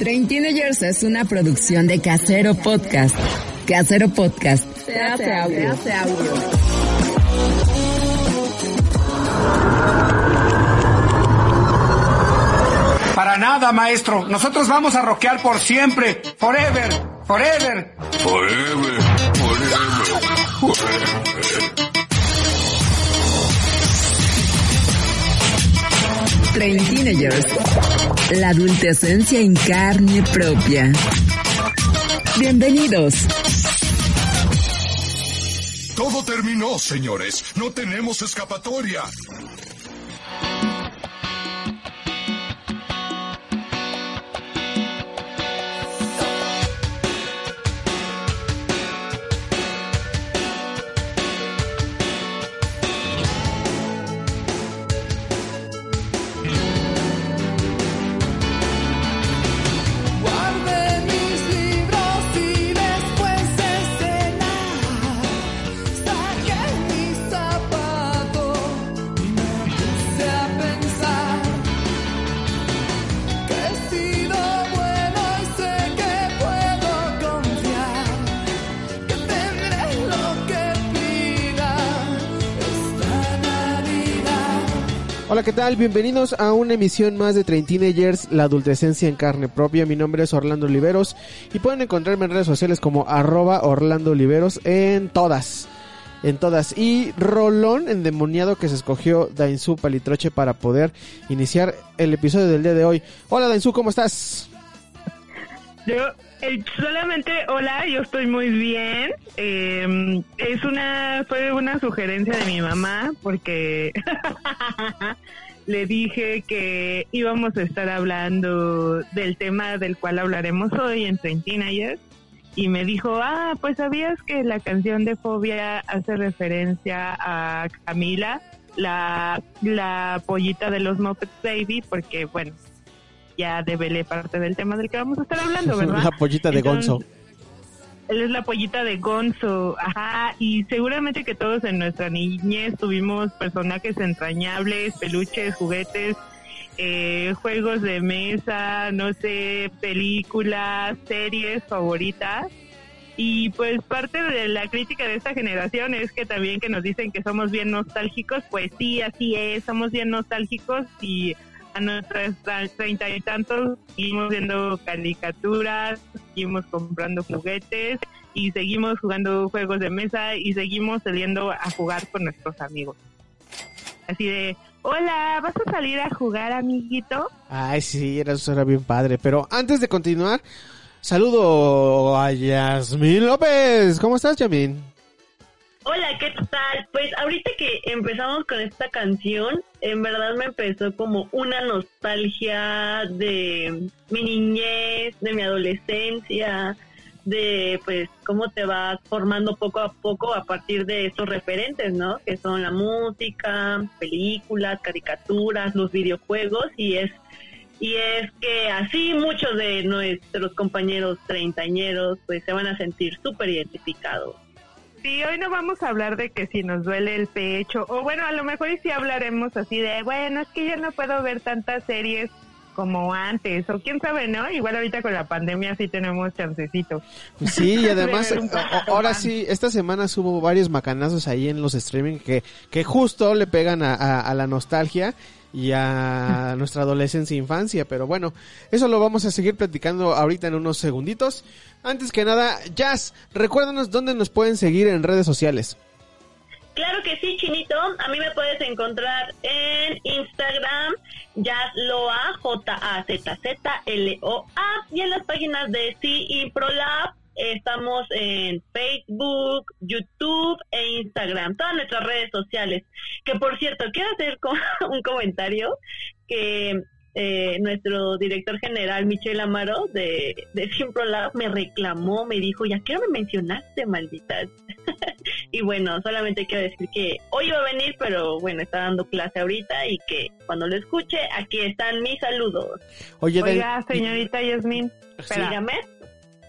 Train Teenagers es una producción de Casero Podcast. Casero Podcast. Se hace audio. Se hace audio. Para nada, maestro. Nosotros vamos a rockear por siempre. Forever. Forever. Forever. Forever. Forever. Train Teenagers. La adultecencia en carne propia. Bienvenidos. Todo terminó, señores. No tenemos escapatoria. Hola, ¿qué tal? Bienvenidos a una emisión más de Train Teenagers, la adultecencia en carne propia. Mi nombre es Orlando Oliveros y pueden encontrarme en redes sociales como arroba Orlando Oliveros en todas. En todas. Y Rolón endemoniado que se escogió Dainzú Palitroche para poder iniciar el episodio del día de hoy. Hola Dainzú, ¿cómo estás? Yo eh, solamente, hola, yo estoy muy bien. Eh, es una, fue una sugerencia de mi mamá porque le dije que íbamos a estar hablando del tema del cual hablaremos hoy en Train Teenagers y me dijo, ah, pues sabías que la canción de Fobia hace referencia a Camila, la, la pollita de los Muppets Baby, porque bueno, ya develé parte del tema del que vamos a estar hablando, ¿verdad? La pollita de Entonces, Gonzo. Él es la pollita de Gonzo, ajá, y seguramente que todos en nuestra niñez tuvimos personajes entrañables, peluches, juguetes, eh, juegos de mesa, no sé, películas, series favoritas. Y pues parte de la crítica de esta generación es que también que nos dicen que somos bien nostálgicos, pues sí, así es, somos bien nostálgicos y a nuestras treinta y tantos seguimos viendo caricaturas, seguimos comprando juguetes y seguimos jugando juegos de mesa y seguimos saliendo a jugar con nuestros amigos. Así de, hola, ¿vas a salir a jugar, amiguito? Ay, sí, era, eso era bien padre. Pero antes de continuar, saludo a Yasmín López. ¿Cómo estás, Yasmín? Hola, ¿qué tal? Pues ahorita que empezamos con esta canción, en verdad me empezó como una nostalgia de mi niñez, de mi adolescencia, de pues cómo te vas formando poco a poco a partir de esos referentes, ¿no? Que son la música, películas, caricaturas, los videojuegos y es y es que así muchos de nuestros compañeros treintañeros pues se van a sentir súper identificados. Sí, hoy no vamos a hablar de que si nos duele el pecho, o bueno, a lo mejor y sí hablaremos así de, bueno, es que yo no puedo ver tantas series como antes, o quién sabe, ¿no? Igual ahorita con la pandemia sí tenemos chancecito. Sí, y además, ahora sí, esta semana hubo varios macanazos ahí en los streaming que, que justo le pegan a, a- a la nostalgia y a nuestra adolescencia e infancia, pero bueno, eso lo vamos a seguir platicando ahorita en unos segunditos. Antes que nada, Jazz, recuérdanos dónde nos pueden seguir en redes sociales. Claro que sí, Chinito. A mí me puedes encontrar en Instagram, Yazloa, J-A-Z-Z-L-O-A, y en las páginas de y ProLab. Estamos en Facebook, YouTube e Instagram, todas nuestras redes sociales. Que por cierto, quiero hacer un comentario que eh, nuestro director general, Michelle Amaro, de, de Simprolab, me reclamó, me dijo, ya que no me mencionaste, malditas. y bueno, solamente quiero decir que hoy iba a venir, pero bueno, está dando clase ahorita y que cuando lo escuche, aquí están mis saludos. Oye, Oiga, señorita Yasmin, espera, Dígame.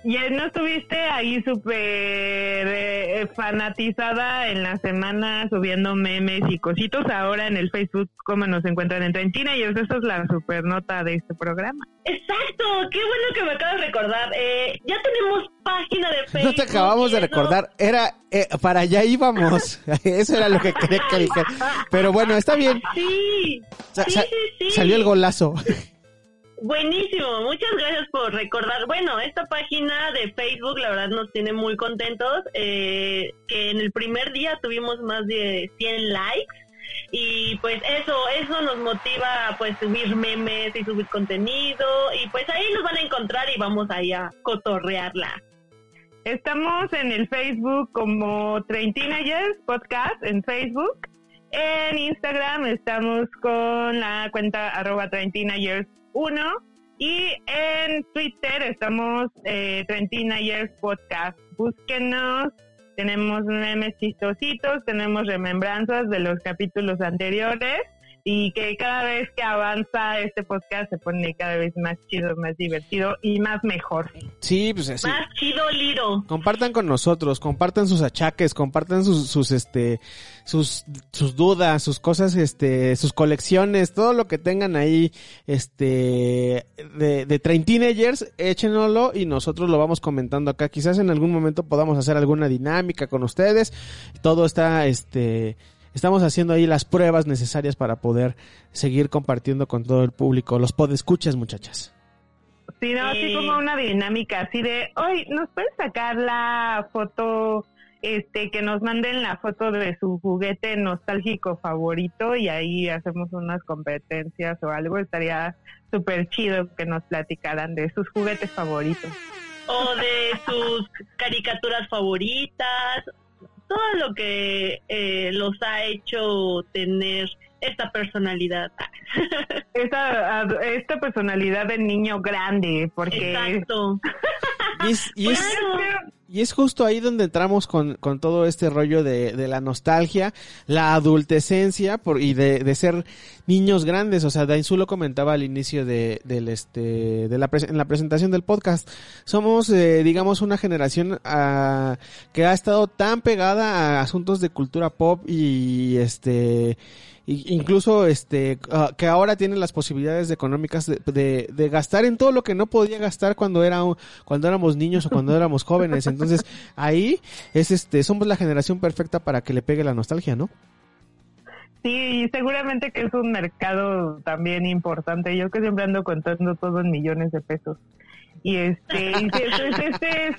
¿Ya no estuviste ahí súper eh, fanatizada en la semana subiendo memes y cositos? Ahora en el Facebook, ¿cómo nos encuentran en Trentina? Y esa es la super nota de este programa. Exacto, qué bueno que me acabas de recordar. Eh, ya tenemos página de Facebook. No te acabamos de y recordar, era eh, para allá íbamos. Eso era lo que quería que dijera. Pero bueno, está bien. Sí, Sa- sí, sí, sí. Salió el golazo. Buenísimo, muchas gracias por recordar. Bueno, esta página de Facebook la verdad nos tiene muy contentos, eh, que en el primer día tuvimos más de 100 likes y pues eso, eso nos motiva a pues subir memes y subir contenido y pues ahí nos van a encontrar y vamos ahí a cotorrearla. Estamos en el Facebook como Train Teenagers Podcast en Facebook. En Instagram estamos con la cuenta arroba Train 1 y en Twitter estamos eh, Train Teenagers Podcast. Búsquenos, tenemos memes chistositos, tenemos remembranzas de los capítulos anteriores y que cada vez que avanza este podcast se pone cada vez más chido, más divertido y más mejor. Sí, pues así. Más chido Liro. Compartan con nosotros, compartan sus achaques, compartan sus, sus este, sus, sus dudas, sus cosas, este, sus colecciones, todo lo que tengan ahí, este, de, de Train Teenagers, échenoslo y nosotros lo vamos comentando acá. Quizás en algún momento podamos hacer alguna dinámica con ustedes. Todo está, este, estamos haciendo ahí las pruebas necesarias para poder seguir compartiendo con todo el público. Los podescuchas, muchachas. Sí, no, así como una dinámica, así de, hoy ¿nos puedes sacar la foto, este, que nos manden la foto de su juguete nostálgico favorito y ahí hacemos unas competencias o algo? Estaría súper chido que nos platicaran de sus juguetes favoritos. o de sus caricaturas favoritas, todo lo que eh, los ha hecho tener esta personalidad. Esta, esta personalidad de niño grande, porque... Exacto. Y es, y es-. Y es justo ahí donde entramos con, con todo este rollo de, de la nostalgia, la adultecencia por, y de, de ser niños grandes. O sea, Dainzú lo comentaba al inicio de, del este, de la, en la presentación del podcast. Somos, eh, digamos, una generación ah, que ha estado tan pegada a asuntos de cultura pop y este, incluso este ah, que ahora tiene las posibilidades económicas de, gastar en todo lo que no podía gastar cuando era cuando éramos niños o cuando éramos jóvenes entonces ahí es este somos la generación perfecta para que le pegue la nostalgia no Sí, seguramente que es un mercado también importante. Yo que siempre ando contando todo en millones de pesos. Y este, y sí, es, es- este es,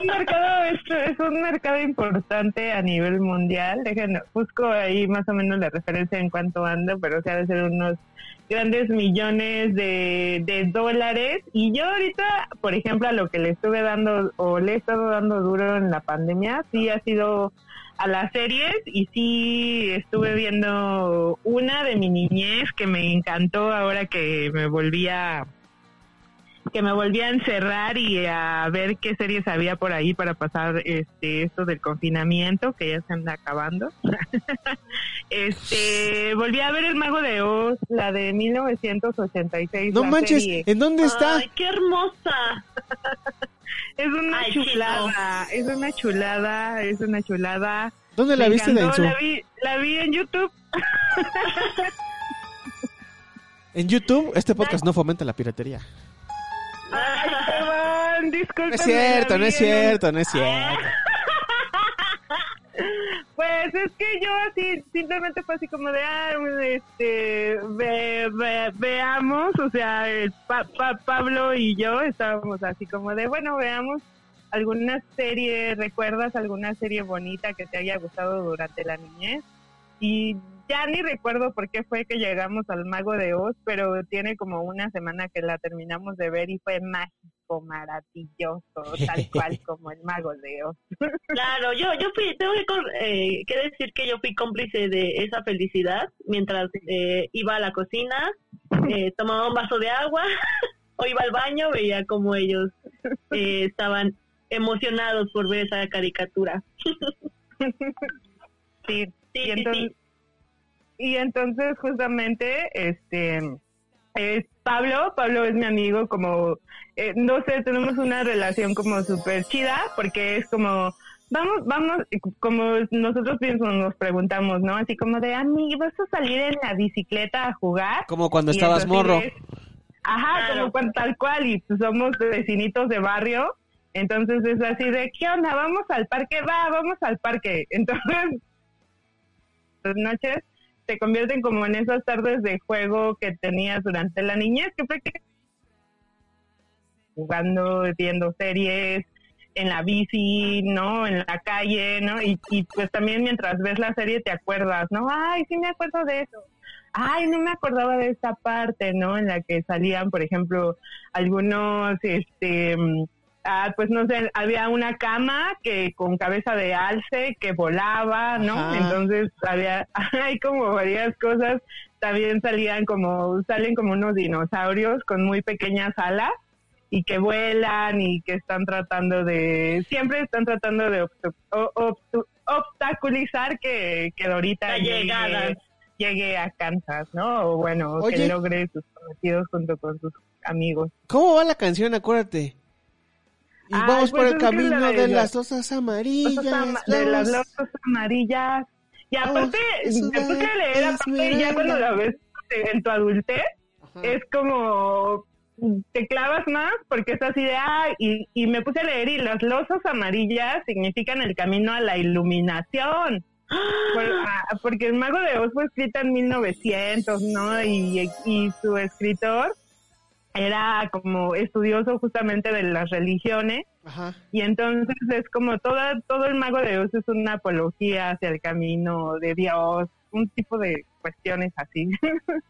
un mercado, es, un mercado importante a nivel mundial. Déjenme, busco ahí más o menos la referencia en cuánto ando, pero o sea, de ser unos grandes millones de, de dólares. Y yo ahorita, por ejemplo, a lo que le estuve dando o le he estado dando duro en la pandemia, sí ha sido a las series y sí estuve viendo una de mi niñez que me encantó ahora que me volví a que me volví a encerrar y a ver qué series había por ahí para pasar este esto del confinamiento que ya se anda acabando. este, volví a ver El Mago de Oz, la de 1986. no la manches serie. en dónde está Ay, qué hermosa. Es una Ay, chulada, es una chulada, es una chulada. dónde la Me viste encantó, la vi, la vi en YouTube. en YouTube este podcast no fomenta la piratería Ay, no es cierto no es cierto no es cierto Pues es que yo así, simplemente fue así como de, ah, este, ve- ve- veamos, o sea, Pa- Pa- Pablo y yo estábamos así como de, bueno, veamos alguna serie, ¿recuerdas alguna serie bonita que te haya gustado durante la niñez? Y ya ni recuerdo por qué fue que llegamos al Mago de Oz, pero tiene como una semana que la terminamos de ver y fue mágico, maravilloso, tal cual como el Mago de Oz. Claro, yo, yo fui, tengo que, eh, que decir que yo fui cómplice de esa felicidad mientras eh, iba a la cocina, eh, tomaba un vaso de agua o iba al baño, veía como ellos eh, estaban emocionados por ver esa caricatura. Sí, Sí, y sí, entonces, sí. Y entonces justamente, este, es Pablo, Pablo es mi amigo, como, eh, no sé, tenemos una relación como súper chida, porque es como, vamos, vamos, como nosotros mismos nos preguntamos, ¿no? Así como de, amigo, ¿vas a salir en la bicicleta a jugar? Como cuando Y estabas morro. es- Ajá, Claro. como cuan- tal cual, y pues somos vecinitos de barrio, entonces es así de, ¿qué onda? ¿Vamos al parque? Va, vamos al parque. Entonces, las noches se convierten como en esas tardes de juego que tenías durante la niñez, que fue jugando, viendo series, en la bici, ¿no? En la calle, ¿no? Y, y pues también mientras ves la serie te acuerdas, ¿no? Ay, sí me acuerdo de eso. Ay, no me acordaba de esta parte, ¿no? En la que salían, por ejemplo, algunos, este, mm, ah, pues no sé, había una cama que con cabeza de alce que volaba, ¿no? Ajá. Entonces había, hay como varias cosas. También salían como, salen como unos dinosaurios con muy pequeñas alas y que vuelan y que están tratando de, siempre están tratando de obstu- o- obstu- obstaculizar que, que Dorita La llegue, llegue a Kansas, ¿no? O bueno, Oye. que logre sus cometidos junto con sus amigos. ¿Cómo va la canción? Acuérdate. Y vamos pues por el es que camino la de de la- las losas amarillas. Ama- de las losas amarillas. Y Vamos, aparte, me puse a leer, aparte, ya cuando la ves en tu adultez, Ajá. es como te clavas más porque es así de ah y, y me puse a leer y las losas amarillas significan el camino a la iluminación Por- ah, porque el mago de Oz fue escrita en 1900 no y, y su escritor era como estudioso justamente de las religiones Ajá. y entonces es como toda, todo el mago de Oz es una apología hacia el camino de Dios, un tipo de cuestiones así.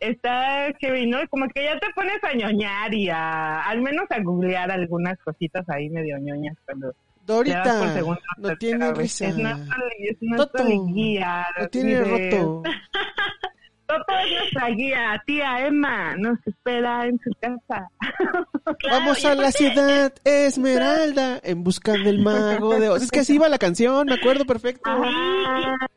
Está que ¿no? Como que ya te pones a ñoñar y a, al menos a googlear algunas cositas ahí medio ñoñas cuando Dorita, segunda no tiene risa. Es nuestra, es guía. Lo tiene roto. Toto es nuestra guía, tía Emma, nos espera en su casa. Claro, Vamos a la ciudad Esmeralda en busca del mago de Oz. Es que así iba la canción, me acuerdo perfecto. Ajá.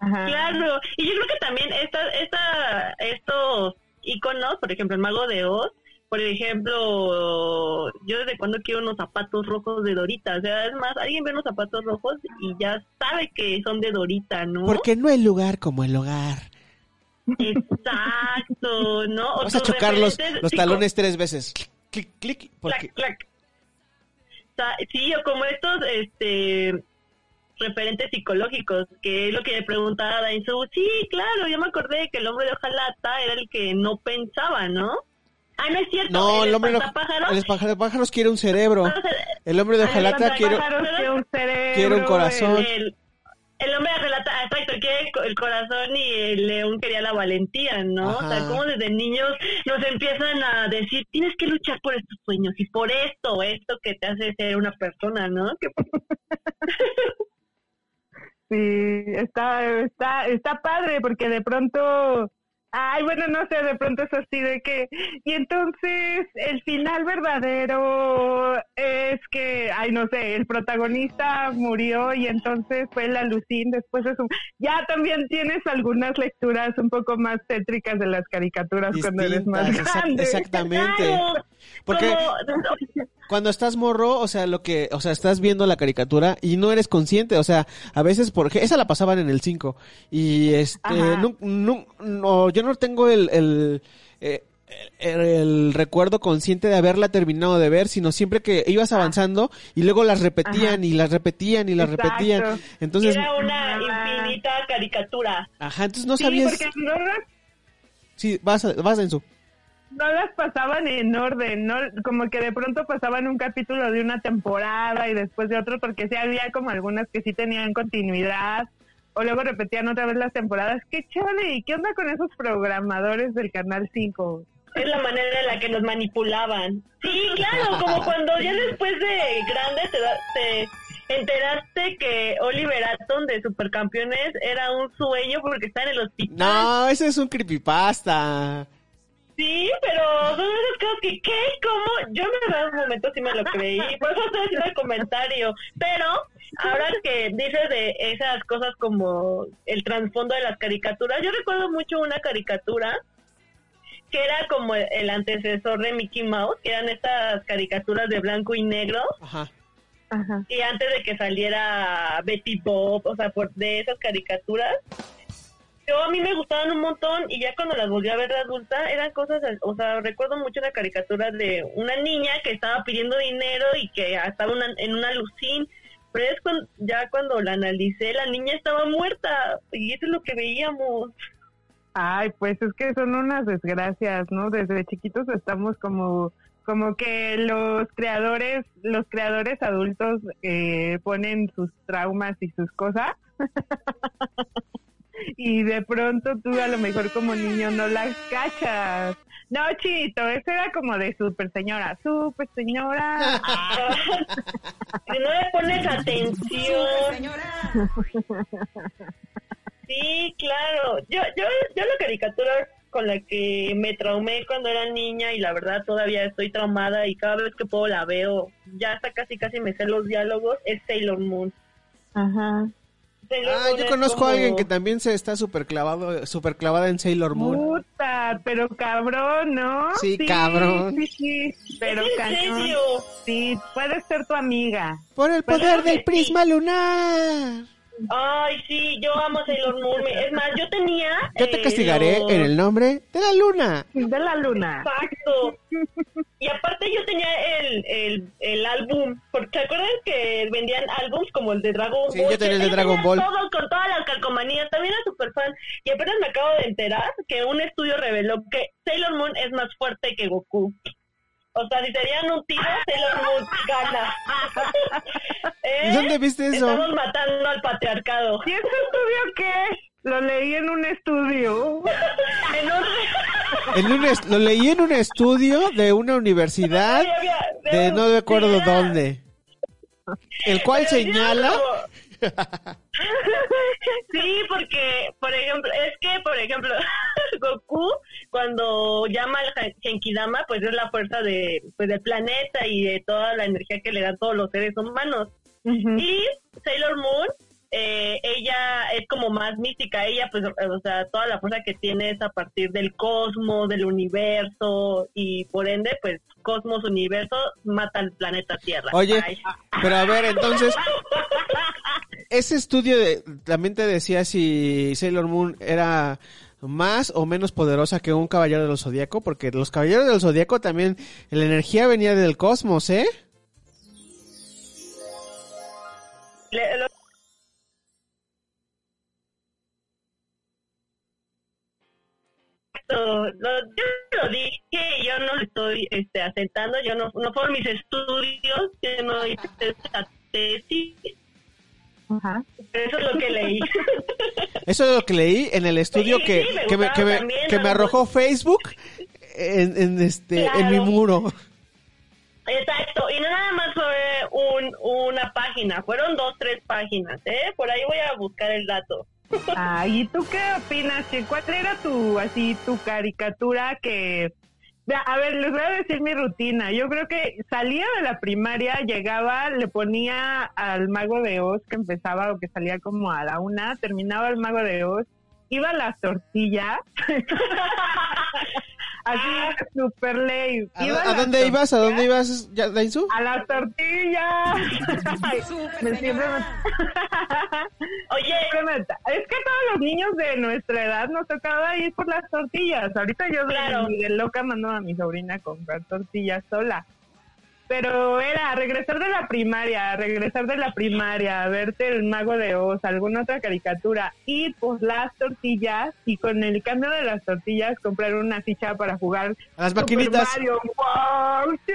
Ajá. Claro, y yo creo que también esta, esta, estos iconos, por ejemplo, el mago de Oz, por ejemplo, yo desde cuando quiero unos zapatos rojos de Dorita, o sea, es más, alguien ve unos zapatos rojos y ya sabe que son de Dorita, ¿no? Porque no hay lugar como el hogar. Exacto, ¿no? O Vamos a chocar los, talones tres veces. Clic, clic, clic. Porque... clac, clac. Sí, o como estos, este, referentes psicológicos, que es lo que le preguntaba a Dainzú. Sí, claro, yo me acordé que el hombre de hojalata era el que no pensaba, ¿no? Ah, no es cierto. No, el hombre de espantapájaros- el espantapájaros quiere un cerebro. El hombre de Ah, hojalata quiere... Pájaros quiere un cerebro, quiere un corazón. el, el hombre de hojalata, ah, exacto, quiere el, co- el corazón y el león quería la valentía, ¿no? O sea, como desde niños nos empiezan a decir, tienes que luchar por estos sueños y por esto, esto que te hace ser una persona, ¿no? Que Sí, está, está, está padre porque de pronto, ay, bueno, no sé, de pronto es así de que, y entonces el final verdadero es que, ay, no sé, el protagonista murió y entonces fue la Lucín después de su, ya también tienes algunas lecturas un poco más tétricas de las caricaturas cuando eres más Distintas, exact- grande. exactamente. Claro, Porque como- cuando estás morro, o sea, lo que, o sea, estás viendo la caricatura y no eres consciente, o sea, a veces porque esa la pasaban en el 5 y este no, yo no tengo el el, eh, el- el recuerdo consciente de haberla terminado de ver, sino siempre que ibas avanzando y luego las repetían y las repetían y las Exacto. repetían. Entonces, era una Ah. infinita caricatura. ajá, entonces no Sí, sabías. porque Sí, vas, a- vas en su. No las pasaban en orden, ¿no? Como que de pronto pasaban un capítulo de una temporada y después de otro, porque sí había como algunas que sí tenían continuidad, o luego repetían otra vez las temporadas. ¡Qué chévere! ¿Y qué onda con esos programadores del Canal 5? Es la manera en la que nos manipulaban. Sí, claro, como cuando ya después de grande te, da- te enteraste que Oliver Atom de Supercampeones era un sueño porque está en el hospital. No, ese es un creepypasta. Sí, pero son esas cosas que, ¿qué? ¿Cómo? Yo me verdad un momento sí me lo creí, por eso estoy haciendo el comentario. Pero ahora que dices de esas cosas como el trasfondo de las caricaturas, yo recuerdo mucho una caricatura que era como el, el antecesor de Mickey Mouse, que eran estas caricaturas de blanco y negro, Ajá. Ajá. y antes de que saliera Betty Bob, o sea, por de esas caricaturas, yo a mí me gustaban un montón y ya cuando las volví a ver adulta eran cosas, o sea, recuerdo mucho una caricatura de una niña que estaba pidiendo dinero y que estaba una- en una lucín, pero es cuando, ya cuando la analicé, la niña estaba muerta y eso es lo que veíamos. Ay, pues es que son unas desgracias, ¿no? Desde chiquitos estamos como como que los creadores, los creadores adultos eh, ponen sus traumas y sus cosas. y de pronto tú a lo mejor como niño no las cachas. No, chito, eso era como de super señora, super señora. si no le pones atención. Sí, claro. Yo, yo, yo la caricatura con la que me traumé cuando era niña y la verdad todavía estoy traumada y cada vez que puedo la veo, ya hasta casi casi me sé los diálogos, es Sailor Moon. Ajá. Sailor Ah, Moon yo conozco como- a alguien que también se está súper clavado, súper clavada en Sailor Moon. Puta, pero cabrón, ¿no? Sí, cabrón. Sí, sí, pero ¿Es en cañón. Sí, puede ser tu amiga. Por el poder del sí. prisma lunar. Ay, sí, yo amo Sailor Moon. Es más, yo tenía... Yo te eh, castigaré los- en el nombre de la luna. De la luna. Exacto. Y aparte yo tenía el, el, el álbum, porque ¿te acuerdas que vendían álbums como el de Dragon Sí, Ball? yo tenía el de Dragon Ball. Todos con todas las calcomanías, también era súper fan. Y apenas me acabo de enterar que un estudio reveló que Sailor Moon es más fuerte que Goku. O sea, si serían un tiro, Sailor Moon gana. ¿Eh? ¿Y dónde viste eso? Estamos matando al patriarcado. ¿Y ese estudio qué? Lo leí en un estudio. En un- En un est- lo leí en un estudio de una universidad de no recuerdo sí, era- dónde. El cual señala como- Sí, porque, por ejemplo, es que, por ejemplo, Goku, cuando llama al Gen- Genkidama, pues es la fuerza de, pues, del planeta y de toda la energía que le dan todos los seres humanos. Y Sailor Moon, eh, ella es como más mística, ella pues, o sea, toda la fuerza que tiene es a partir del cosmos, del universo, y por ende, pues, cosmos, universo, mata al planeta Tierra. Oye, Ay. pero a ver, entonces, ese estudio de- también te decía si Sailor Moon era más o menos poderosa que un caballero del zodiaco, porque los caballeros del zodiaco también, la energía venía del cosmos, ¿eh? Le- lo- Lo- yo lo dije, yo no lo estoy este, asentando, yo no, no fueron mis estudios, yo no hice esa tesis, Ajá. eso es lo que leí. Eso es lo que leí en el estudio Sí, que, sí, me que, me, gustaba que, me, también, que me Dragon arrojó Facebook en, en este en mi muro. Exacto, y no nada más fue un, una página, fueron dos, tres páginas, ¿eh? Por ahí voy a buscar el dato. Ah, ¿y tú qué opinas? ¿Cuál era tu, así, tu caricatura que... A ver, les voy a decir mi rutina. Yo creo que salía de la primaria, llegaba, le ponía al Mago de Oz, que empezaba o que salía como a la una, terminaba el Mago de Oz, iba a las tortillas, así, super ley. ¿A, dónde ibas? ¿A dónde tortillas, ibas, ya, Dainzu? A las tortillas. Ay, me siempre me- Oye, Es que todos los niños de nuestra edad nos tocaba ir por las tortillas. Ahorita yo de- Claro. de, loca mando a mi sobrina a comprar tortillas sola. Pero era regresar de la primaria, regresar de la primaria, verte el mago de Oz, alguna otra caricatura, ir por las tortillas y con el cambio de las tortillas comprar una ficha para jugar A las Super maquinitas. Mario. ¡Wow! ¡Sí!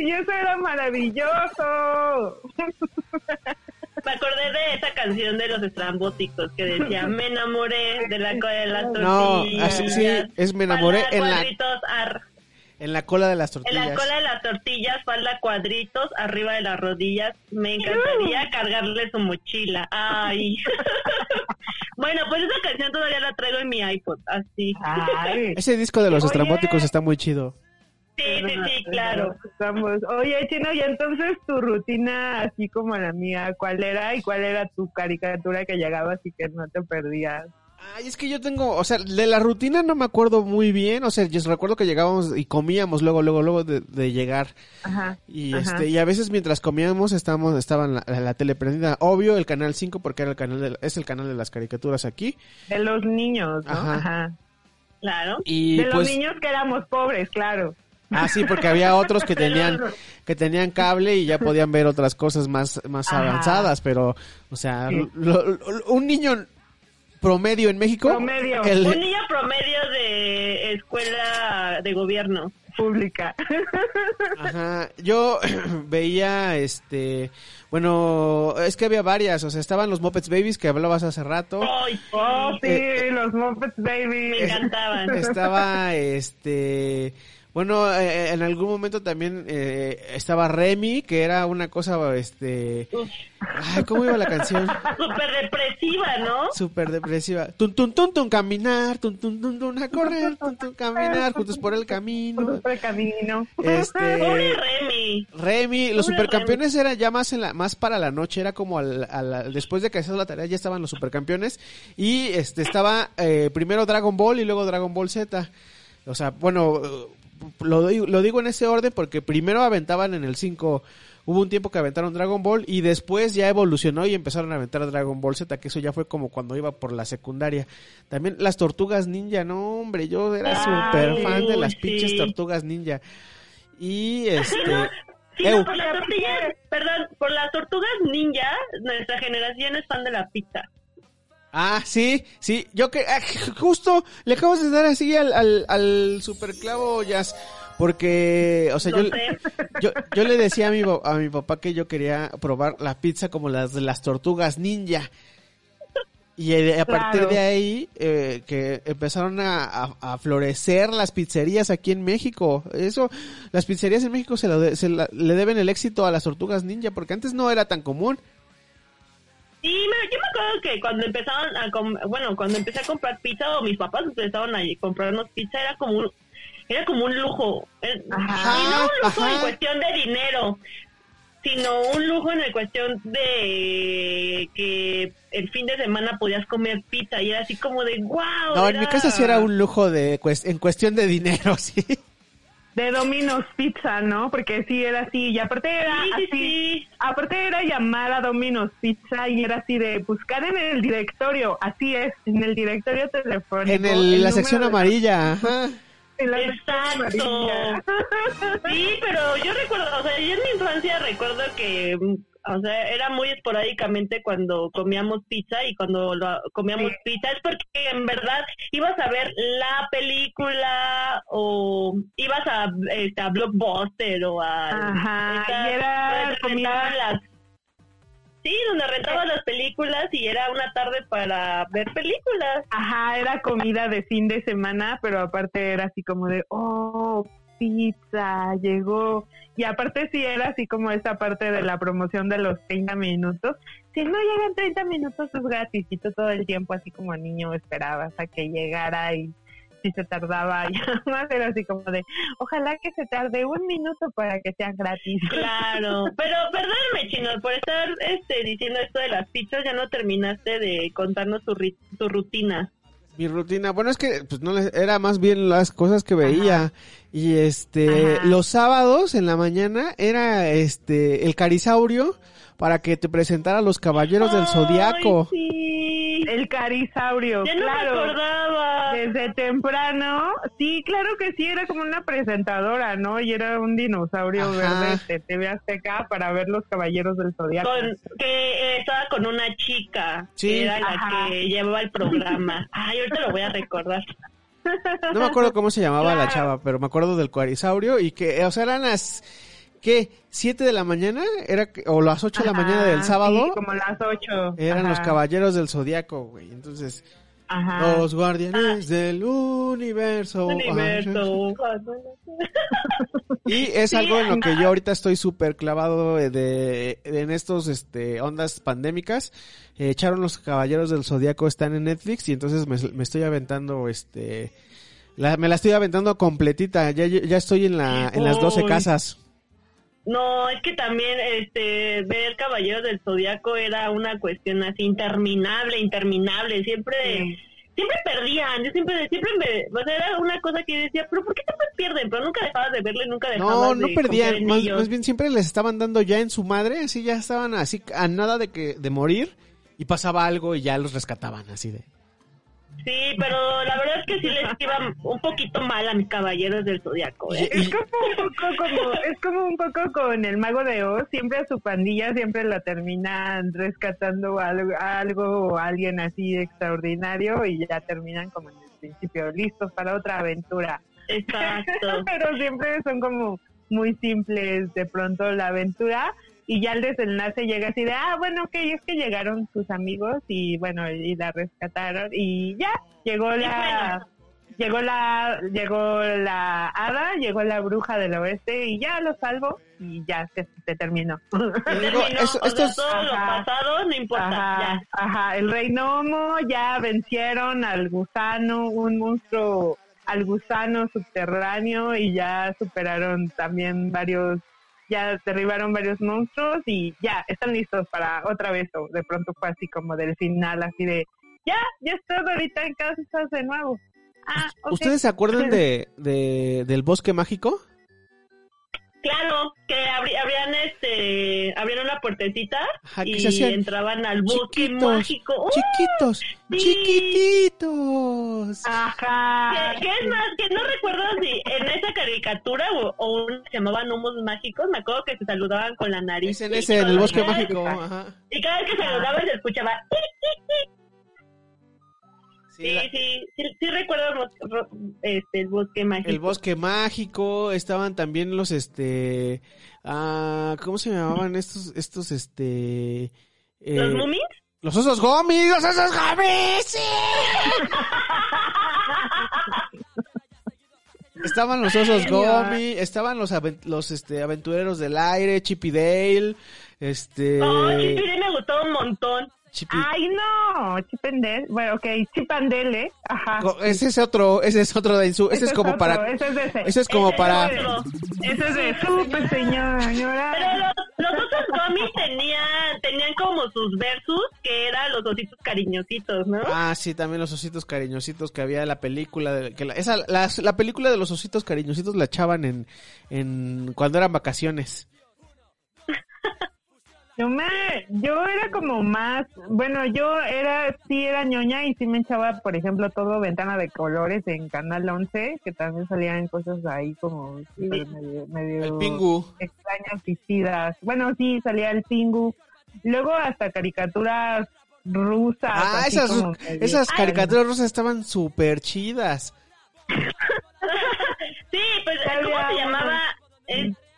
Y eso era maravilloso. me acordé de esa canción de los estrambóticos que decía, me enamoré de la cola de las No, tortillas. así sí, es me enamoré en la- ar- En la cola de las En tortillas. la cola de las tortillas, falda cuadritos, arriba de las rodillas. Me encantaría cargarle su mochila. Ay. bueno, pues esa canción todavía la traigo en mi iPod, así. Ay. Ese disco de los Oye. estrambóticos está muy chido. Sí, sí, sí, claro. Estamos. Oye, Chino, y entonces tu rutina, así como la mía, ¿cuál era y cuál era tu caricatura que llegabas y que no te perdías? Ay, es que yo tengo, o sea, de la rutina no me acuerdo muy bien, o sea, yo recuerdo que llegábamos y comíamos luego, luego, luego de, de llegar. Ajá. Y Ajá. este, y a veces mientras comíamos estábamos, estaba la, la tele prendida. Obvio, el canal 5 porque era el canal de, es el canal de las caricaturas aquí. De los niños, ¿no? Ajá. Ajá. Claro. Y de pues, los niños que éramos pobres, claro. ah sí, porque había otros que tenían, que tenían cable y ya podían ver otras cosas más, más avanzadas, pero, o sea, Sí. lo- lo- un niño promedio en México, Promedio. el- Un niño promedio de escuela de gobierno. Pública. Ajá, yo veía este, bueno, es que había varias, o sea, estaban los Muppets Babies que hablabas hace rato. Ay. Oh, sí, Eh, los Muppets Baby. Me encantaban. Estaba este, bueno, eh, en algún momento también eh, estaba Remy, que era una cosa este, ay, ¿cómo iba la canción? Súper depresiva, ¿no? Súper depresiva. Tun tun tun tun caminar, tun tun tun tun a correr, tun tun caminar juntos por el camino. Por el camino. Pobre Este Remy. Remy, los Pobre supercampeones eran ya más en la, más para la noche, era como al, al- después de que hacías la tarea ya estaban los supercampeones y este estaba eh, primero Dragon Ball y luego Dragon Ball Z. O sea, bueno, eh, lo, digo- lo digo en ese orden porque primero aventaban en el 5, hubo un tiempo que aventaron Dragon Ball y después ya evolucionó y empezaron a aventar Dragon Ball Z, que eso ya fue como cuando iba por la secundaria. También las tortugas ninja, no hombre, yo era súper fan de las sí. pinches tortugas ninja. Y este... No, por perdón, por las tortugas ninja, nuestra generación es fan de la pizza. Ah, sí, sí, yo que ah, justo le acabas de dar así al, al, al superclavo jazz, porque, o sea, yo, yo, yo le decía a mi, a mi papá que yo quería probar la pizza como las de las tortugas ninja. Y a partir Claro. de ahí, eh, que empezaron a, a- a florecer las pizzerías aquí en México. Eso, las pizzerías en México se, se la- le deben el éxito a las tortugas ninja, porque antes no era tan común. Me- yo me acuerdo que cuando empezaron a com- bueno, cuando empecé a comprar pizza o mis papás empezaron a comprarnos pizza era como un era como un lujo. Ajá, y no un lujo ajá. en cuestión de dinero, sino un lujo en el cuestión de que el fin de semana podías comer pizza y era así como de wow. No, en mi casa sí era un lujo de en cuestión de dinero, sí. De Domino's Pizza, ¿no? Porque sí era así. Y aparte era Sí, sí, así. sí. Aparte era llamar a Domino's Pizza y era así de buscar en el directorio. Así es, en el directorio telefónico. En el- la sección de- amarilla, ajá. en la Exacto. sección amarilla. Sí, pero yo recuerdo, o sea, yo en mi infancia recuerdo que, o sea, era muy esporádicamente cuando comíamos pizza y cuando lo- comíamos Sí. pizza es porque en verdad ibas a ver la película o ibas a, este, a Blockbuster o a... Ajá, esta- y era comida- rentaban las- Sí, donde rentabas las películas y era una tarde para ver películas. Ajá, era comida de fin de semana, pero aparte era así como de, oh, pizza, llegó. Y aparte sí era así como esa parte de la promoción de los 30 minutos. Si no llegan 30 minutos es gratis todo el tiempo así como niño esperabas a que llegara y si se tardaba ya más era así como de, ojalá que se tarde un minuto para que sea gratis. Claro, pero perdóname, Chino, por estar este, diciendo esto de las pizzas, ya no terminaste de contarnos tu, tu rutina. Mi rutina, bueno, es que pues no le- era más bien las cosas que veía. Y este Ajá. los sábados en la mañana era este el carisaurio para que te presentara los caballeros del zodiaco. sí. El carisaurio, Ya no claro. me acordaba. Desde temprano, sí, claro que sí, era como una presentadora, ¿no? Y era un dinosaurio Ajá. verde de TV Azteca para ver los caballeros del Zodiaco. Con, que eh, estaba con una chica, Sí. que era la Ajá. que llevaba el programa. Ay, ahorita lo voy a recordar. No me acuerdo cómo se llamaba la chava, pero me acuerdo del carisaurio y que, o sea, eran las ¿qué? ¿Siete de la mañana? Era o las ocho de la mañana del sábado. sí, como las ocho. Eran Ajá, los caballeros del zodiaco, güey. Entonces, Ajá. los guardianes del universo. Universo. Y es algo en lo que yo ahorita estoy súper clavado de, de- en estos este ondas pandémicas. Eh, echaron los caballeros del zodiaco están en Netflix y entonces me, me estoy aventando este la- me la estoy aventando completita. Ya, ya estoy en la en las 12 Uy. casas. No, es que también este ver Caballeros del Zodiaco era una cuestión así interminable, interminable. Siempre Sí. siempre perdían, yo siempre, siempre me, o sea, era una cosa que decía, pero ¿por qué siempre pierden? Pero nunca dejabas de verlo y nunca dejabas No, de no confiar perdían, más, más bien siempre les estaban dando ya en su madre, así ya estaban así a nada de que de morir y pasaba algo y ya los rescataban así de. Sí, pero la verdad es que sí les iba un poquito mal a mis caballeros del zodiaco. ¿eh? Es como un poco como, es como un poco con el mago de Oz, siempre a su pandilla siempre la terminan rescatando algo, algo o alguien así extraordinario y ya terminan como en el principio, listos para otra aventura. Exacto. Pero siempre son como muy simples de pronto la aventura y ya el desenlace llega así de, ah, bueno, ok, es que llegaron sus amigos y bueno, y la rescataron y ya, llegó la... Llegó la, llegó la hada, llegó la bruja del oeste y ya lo salvo y ya se, se terminó. Digo, Terminó, eso- o esto sea, es- todo lo pasado no importa, Ajá, ya. ajá, el rey gnomo ya vencieron al gusano, un monstruo, al gusano subterráneo y ya superaron también varios, ya derribaron varios monstruos y ya están listos para otra vez o de pronto fue así como del final, así de, ya, ya estoy ahorita en casa de nuevo. Ah. ¿Ustedes se acuerdan de, de- del bosque mágico? Claro, que abri- abrían este, abrían una puertecita Ajá, y entraban al bosque chiquitos, mágico. ¡Uh! chiquitos, sí. chiquititos. Ajá. Que es más, que no recuerdo si en esa caricatura o, o una se llamaban humos mágicos, me acuerdo que se saludaban con la nariz. Es en ese, en el bosque mágico. Ajá. Y cada vez que saludaban se escuchaba. Sí, Sí, la- sí, sí, sí recuerdo el bosque- este, el bosque mágico. El bosque mágico, estaban también los este ah, ¿cómo se llamaban estos estos este eh, ¿Los mumis? los osos gomis, los osos gomis. sí. Estaban los osos gomi, estaban los los este aventureros del aire, Chip y Dale, este Oh, Chipiré me gustó un montón. Ay, no, Chipendel. Bueno, ok, Chipandele. Ajá. Ese es otro, ese es otro de su, ese es como otro, para Ese es de ese. ese es como Ese para es. Ese es de súper señora. Pero señora. los, los otros gomis tenían, tenían como sus versus, que eran los ositos cariñositos, ¿no? Ah, sí, también los ositos cariñositos que había la película de, que la, esa la, la película de los ositos cariñositos la echaban en en cuando eran vacaciones. Yo me, yo era como más, bueno, yo era, sí era ñoña y sí me echaba, por ejemplo, todo Ventana de Colores en Canal 11, que también salían cosas ahí como súper medio, medio El Pingu. extrañas, suicidas. Bueno, sí, salía el Pingu. Luego hasta caricaturas rusas. Ah, esas medio- esas caricaturas rusas estaban súper chidas. Sí, pues, ¿cómo se llamaba?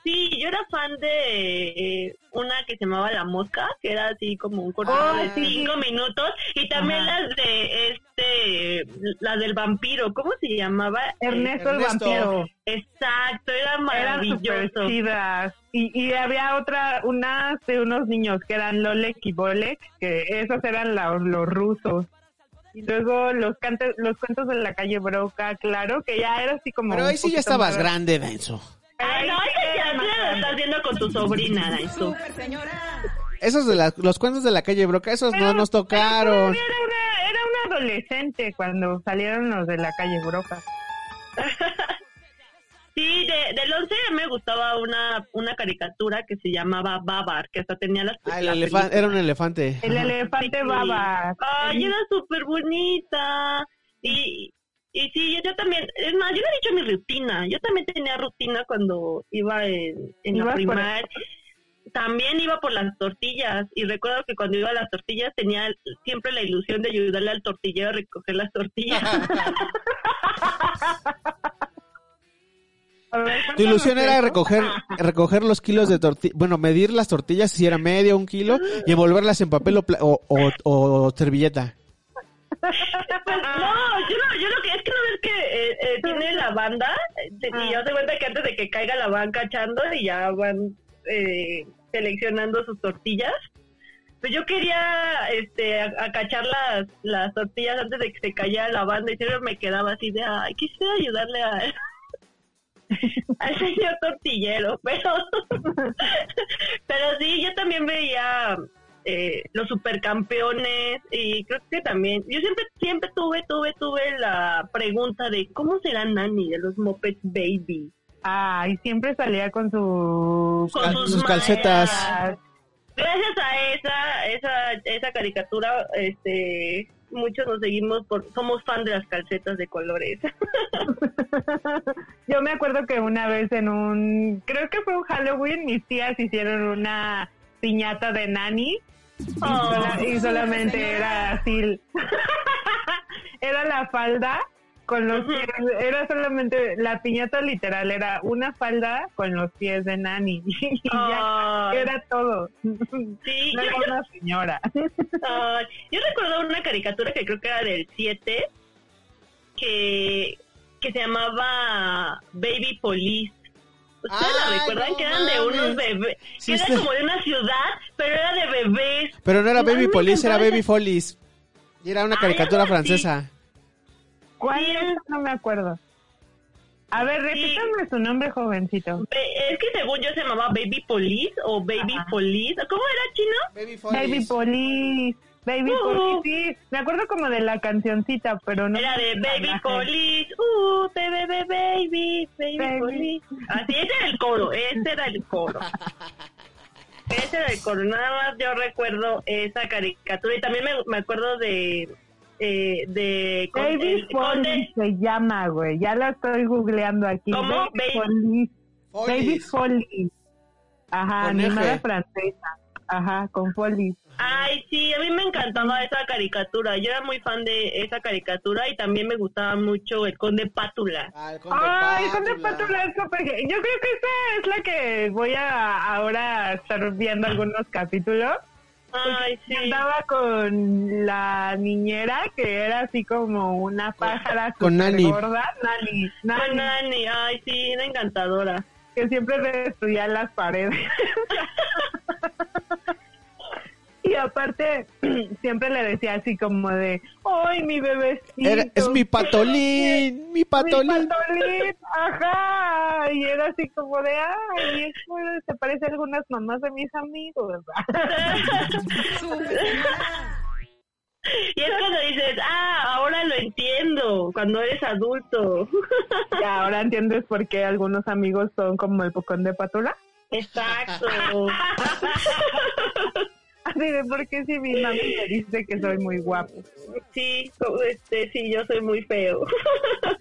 Sí, yo era fan de eh, una que se llamaba La Mosca, que era así como un corto Oh, de sí. cinco minutos, y también Ajá. las de este, la del vampiro, ¿cómo se llamaba? Ernesto, el Ernesto. vampiro. Exacto, era Eran chidas. Y, y había otra, unas de unos niños que eran Lolek y Bolek, que esos eran la- los rusos. Y luego los cantes, los cuentos de la calle Broca, claro, que ya era así como... Pero ahí sí ya estabas más- grande, denso. Ay, no, lo grande. estás viendo con tu sobrina, Daisu. Esos de la- los cuentos de la calle Broca, esos no Pero- nos pero tocaron. Era una, era una adolescente cuando salieron los de la calle Broca. Sí, de, del 11 me gustaba una, una caricatura que se llamaba Babar, que hasta tenía las... Ah, el la elefante, era un elefante. El Ajá. elefante Sí. baba. Ay, era súper bonita. Y, y sí, yo también, es más, yo le he dicho mi rutina. Yo también tenía rutina cuando iba en, en la primaria. También iba por las tortillas. Y recuerdo que cuando iba a las tortillas tenía siempre la ilusión de ayudarle al tortillero a recoger las tortillas. Tu ilusión era recoger recoger los kilos de tortilla, bueno, medir las tortillas si era medio un kilo y envolverlas en papel o, pla- o, o- o servilleta. Pues no, yo no, yo lo que es que no ves que eh, eh, tiene la banda eh, y ya se cuenta que antes de que caiga la van cachando y ya van eh, seleccionando sus tortillas. Pues yo quería este acachar las, las tortillas antes de que se cayera la banda y siempre me quedaba así de, ay, quisiera ayudarle a, al señor tortillero, pero pero sí, yo también veía eh, los supercampeones y creo que también, yo siempre, siempre tuve, tuve, tuve la pregunta de cómo será Nani de los Muppets Baby. Ay, siempre salía con su... Con Cal- sus sus calcetas. Gracias a esa, esa, esa caricatura, este, muchos nos seguimos por, somos fan de las calcetas de colores. Yo me acuerdo que una vez en un, creo que fue un Halloween, mis tías hicieron una piñata de Nani y, sola- y solamente era así, era la falda con los pies, era solamente, la piñata literal era una falda con los pies de Nani y ya, era todo. Sí, No yo, era una señora. Yo recuerdo una caricatura que creo que era del 7 que, que se llamaba Baby Police. ¿Ustedes la Ay, recuerdan? no que eran de mames. unos bebés. Sí, que era está- como de una ciudad, pero era de bebés. Pero no era Baby Police, era Baby Follies. Y era una caricatura francesa. ¿Cuál es? No me acuerdo. A ver, repítame su nombre, jovencito. Es que según yo se llamaba Baby Police o Baby Ajá. Police. ¿Cómo era chino? Baby Baby Police. Baby Uh. Police, sí. Me acuerdo como de la cancioncita, pero no. Era de Baby Police, uh, baby, baby, baby, baby. Police. Así, ese era el coro, ese era el coro. Ese era el coro, nada más yo recuerdo esa caricatura y también me, me acuerdo de... Eh, de con- Baby el Police se llama, güey. Ya la estoy googleando aquí. ¿Cómo? Baby Police. Baby. Follies. Ajá, Con animada francesa. Ajá, con Follies. Ay, sí, a mí me encantaba esa caricatura. Yo era muy fan de esa caricatura y también me gustaba mucho el Conde Pátula. Ah, el Conde Ay, con Pátula. Pátula es súper Yo creo que esa es la que voy a ahora estar viendo algunos capítulos. Ay, sí. Andaba con la niñera que era así como una pájara Con Nani. gorda, Nani, Nani, Con Nani, ay, sí, era encantadora. que siempre destruía las paredes. y aparte siempre le decía así como de, ¡ay, mi bebecito! Era- es mi patolín, mi Mi patolín. patolín, ajá, y era así como de, ay, es que se parece a algunas mamás de mis amigos, Y es cuando dices, ah, ahora lo entiendo, cuando eres adulto. y ahora entiendes por qué algunos amigos son como el pocón de patula. Exacto. Así de, ¿por qué si mi mami me dice que soy muy guapo? Sí, este, sí, yo soy muy feo.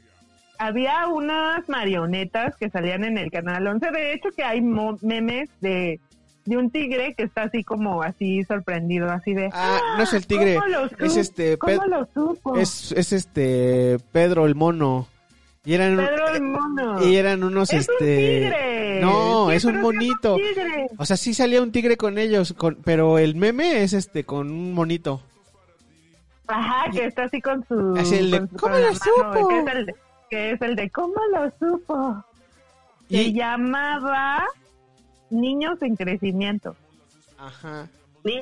Había unas marionetas que salían en el canal 11, de hecho que hay mo- memes de, de un tigre que está así como así sorprendido, así de... Ah, no es el tigre, ¿Cómo lo es este ¿Cómo Ped- lo supo? es, es este Pedro el mono. Y eran Pedro el mono. y eran unos es un este tigre. No, es un monito. O sea, sí salía un tigre con ellos, con, pero el meme es este con un monito. Ajá, que está así con su... Es el de, con su- ¿cómo lo supo? Que es el de, que es el de ¿cómo lo supo? Se Y llamaba Niños en Crecimiento. ajá. Ni-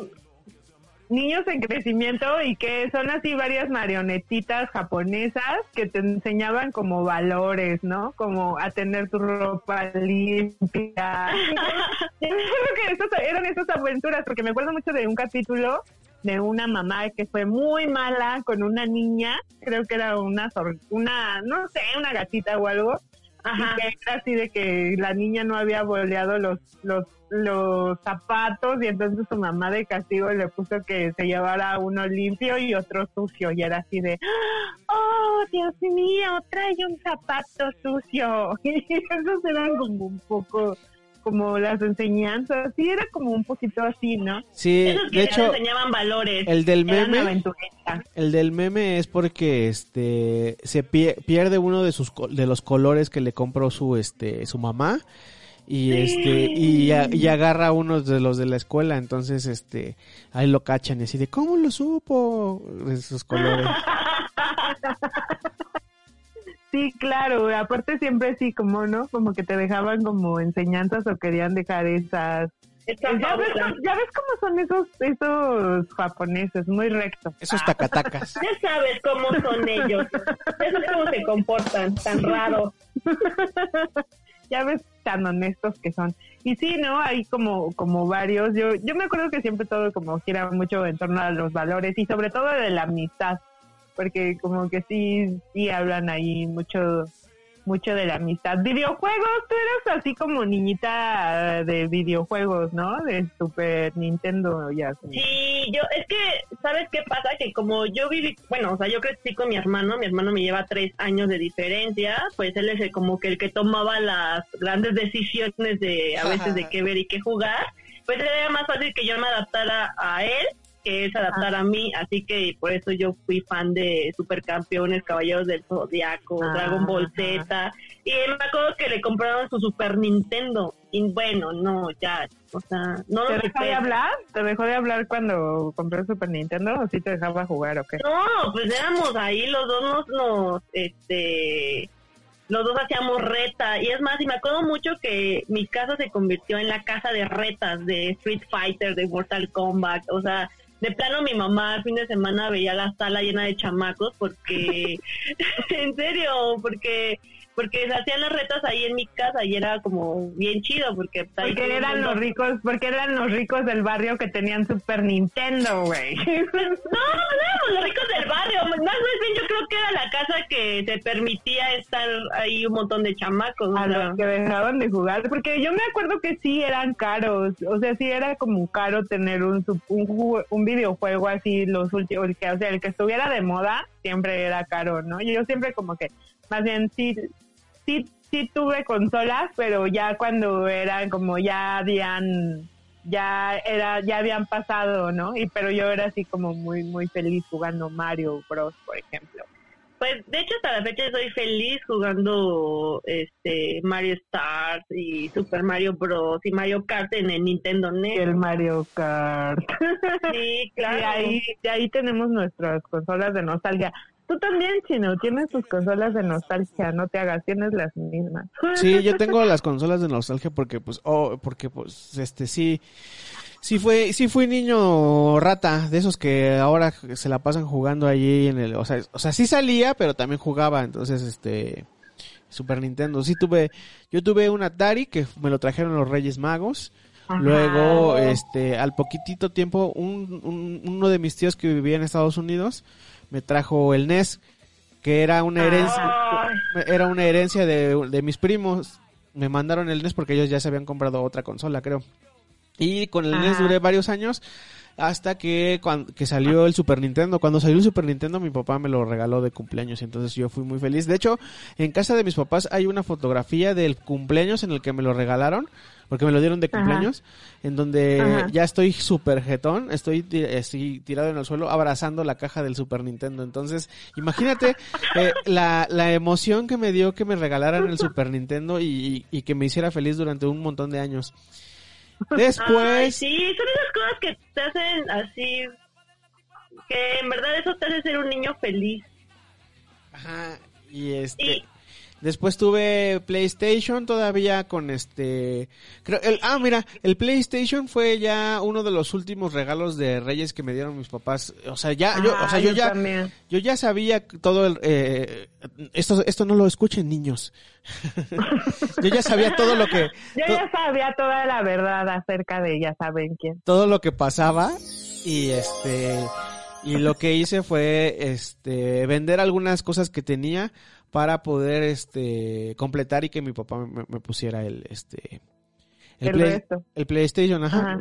Niños en Crecimiento y que son así varias marionetitas japonesas que te enseñaban como valores, ¿no? Como a tener tu ropa limpia. Yo creo que esas eran esas aventuras, porque me acuerdo mucho de un capítulo de una mamá que fue muy mala con una niña, creo que era una, una no sé, una gatita o algo, Ajá. y era así de que la niña no había boleado los, los, los zapatos y entonces su mamá de castigo le puso que se llevara uno limpio y otro sucio y era así de, oh, Dios mío, trae un zapato sucio. Y esos eran como un poco como las enseñanzas, sí, era como un poquito así, ¿no? Sí, Esos que de hecho enseñaban valores. el del meme. El del meme es porque este se pie- pierde uno de sus de los colores que le compró su este su mamá y este y, a- y agarra uno de los de la escuela, entonces este ahí lo cachan y así de ¿cómo lo supo? esos colores. Sí, claro, aparte siempre sí, como, ¿no? Como que te dejaban como enseñanzas o querían dejar esas... Esta Ya ves, ya ves cómo son esos, esos japoneses, muy rectos. Esos tacatacas. Ya sabes cómo son ellos. Eso es cómo se comportan, tan raro. ya ves tan honestos que son. Y sí, ¿no? Hay como, como varios. Yo, yo me acuerdo que siempre todo como gira mucho en torno a los valores y sobre todo de la amistad, porque como que sí, sí hablan ahí mucho mucho de la amistad. Videojuegos, tú eras así como niñita de videojuegos, ¿no? De Super Nintendo ya. Sí, yo, es que, ¿sabes qué pasa? Que como yo viví, bueno, o sea, yo crecí con mi hermano, mi hermano me lleva tres años de diferencia, pues él es el- como que el que tomaba las grandes decisiones de a veces de qué ver y qué jugar, pues era más fácil que yo me adaptara a él que él se adaptara a mí, así que por eso yo fui fan de Supercampeones, Caballeros del Zodiaco, Ah, Dragon Ball. Z, y me acuerdo que le compraron su Super Nintendo, y bueno, no, ya, o sea, no ¿Te lo dejó de hablar? ¿Te dejó de hablar cuando compró el Super Nintendo o sí te dejaba jugar o qué? No, pues éramos ahí, los dos nos, nos, este, los dos hacíamos reta. Y es más, y me acuerdo mucho que mi casa se convirtió en la casa de retas de Street Fighter, de Mortal Kombat. O sea, de plano mi mamá el fin de semana veía la sala llena de chamacos porque, en serio, porque porque se hacían las retas ahí en mi casa y era como bien chido porque todo Porque eran los ricos, porque eran los ricos del barrio que tenían Super Nintendo, güey. No, no los ricos del barrio. Más, más bien yo creo que era la casa que te permitía estar ahí un montón de chamacos. a los que dejaban de jugar, porque yo me acuerdo que sí eran caros, o sea, sí era como caro tener un un, un videojuego así los últimos, o sea, el que estuviera de moda siempre era caro, ¿no? Y yo siempre como que, más bien sí, sí, sí tuve consolas, pero ya cuando eran como ya habían ya era ya habían pasado, ¿no? Y pero yo era así como muy muy feliz jugando Mario Bros, por ejemplo. Pues de hecho hasta la fecha soy feliz jugando este Mario Stars y Super Mario Bros. y Mario Kart en el Nintendo NES. el Mario Kart. Sí, claro. Y ahí, y ahí tenemos nuestras consolas de nostalgia. Tú también, Chino, tienes tus consolas de nostalgia, no te hagas, tienes las mismas. Sí, yo tengo las consolas de nostalgia porque pues oh, porque pues este sí sí fue sí fui niño rata, de esos que ahora se la pasan jugando allí en el, o sea, o sea, sí salía, pero también jugaba, entonces este Super Nintendo. Sí tuve yo tuve un Atari que me lo trajeron los Reyes Magos. Luego, este, al poquitito tiempo, un, un- uno de mis tíos que vivía en Estados Unidos me trajo el NES, que era una herencia, era una herencia de, de mis primos. Me mandaron el NES porque ellos ya se habían comprado otra consola, creo. Y con el NES duré varios años hasta que, cuan- que salió el Super Nintendo. Cuando salió el Super Nintendo, mi papá me lo regaló de cumpleaños, y entonces yo fui muy feliz. De hecho, en casa de mis papás hay una fotografía del cumpleaños en el que me lo regalaron, porque me lo dieron de Ajá. cumpleaños, en donde Ajá. ya estoy súper jetón, estoy así tirado en el suelo abrazando la caja del Super Nintendo. Entonces, imagínate eh, la, la emoción que me dio que me regalaran el Super Nintendo y, y que me hiciera feliz durante un montón de años. Después, Ay, sí, son esas cosas que te hacen así, que en verdad eso te hace ser un niño feliz. Ajá, y este Y después tuve PlayStation todavía con este creo el ah mira, el PlayStation fue ya uno de los últimos regalos de Reyes que me dieron mis papás. O sea, ya yo, o sea, Ah, yo ya también. yo ya sabía todo el eh, esto esto no lo escuchen niños. yo ya sabía todo lo que Yo to- ya sabía toda la verdad acerca de ya saben quién. todo lo que pasaba y este y lo que hice fue este vender algunas cosas que tenía para poder este completar y que mi papá me, me pusiera el este el, El Play- resto. el PlayStation ajá. Ajá.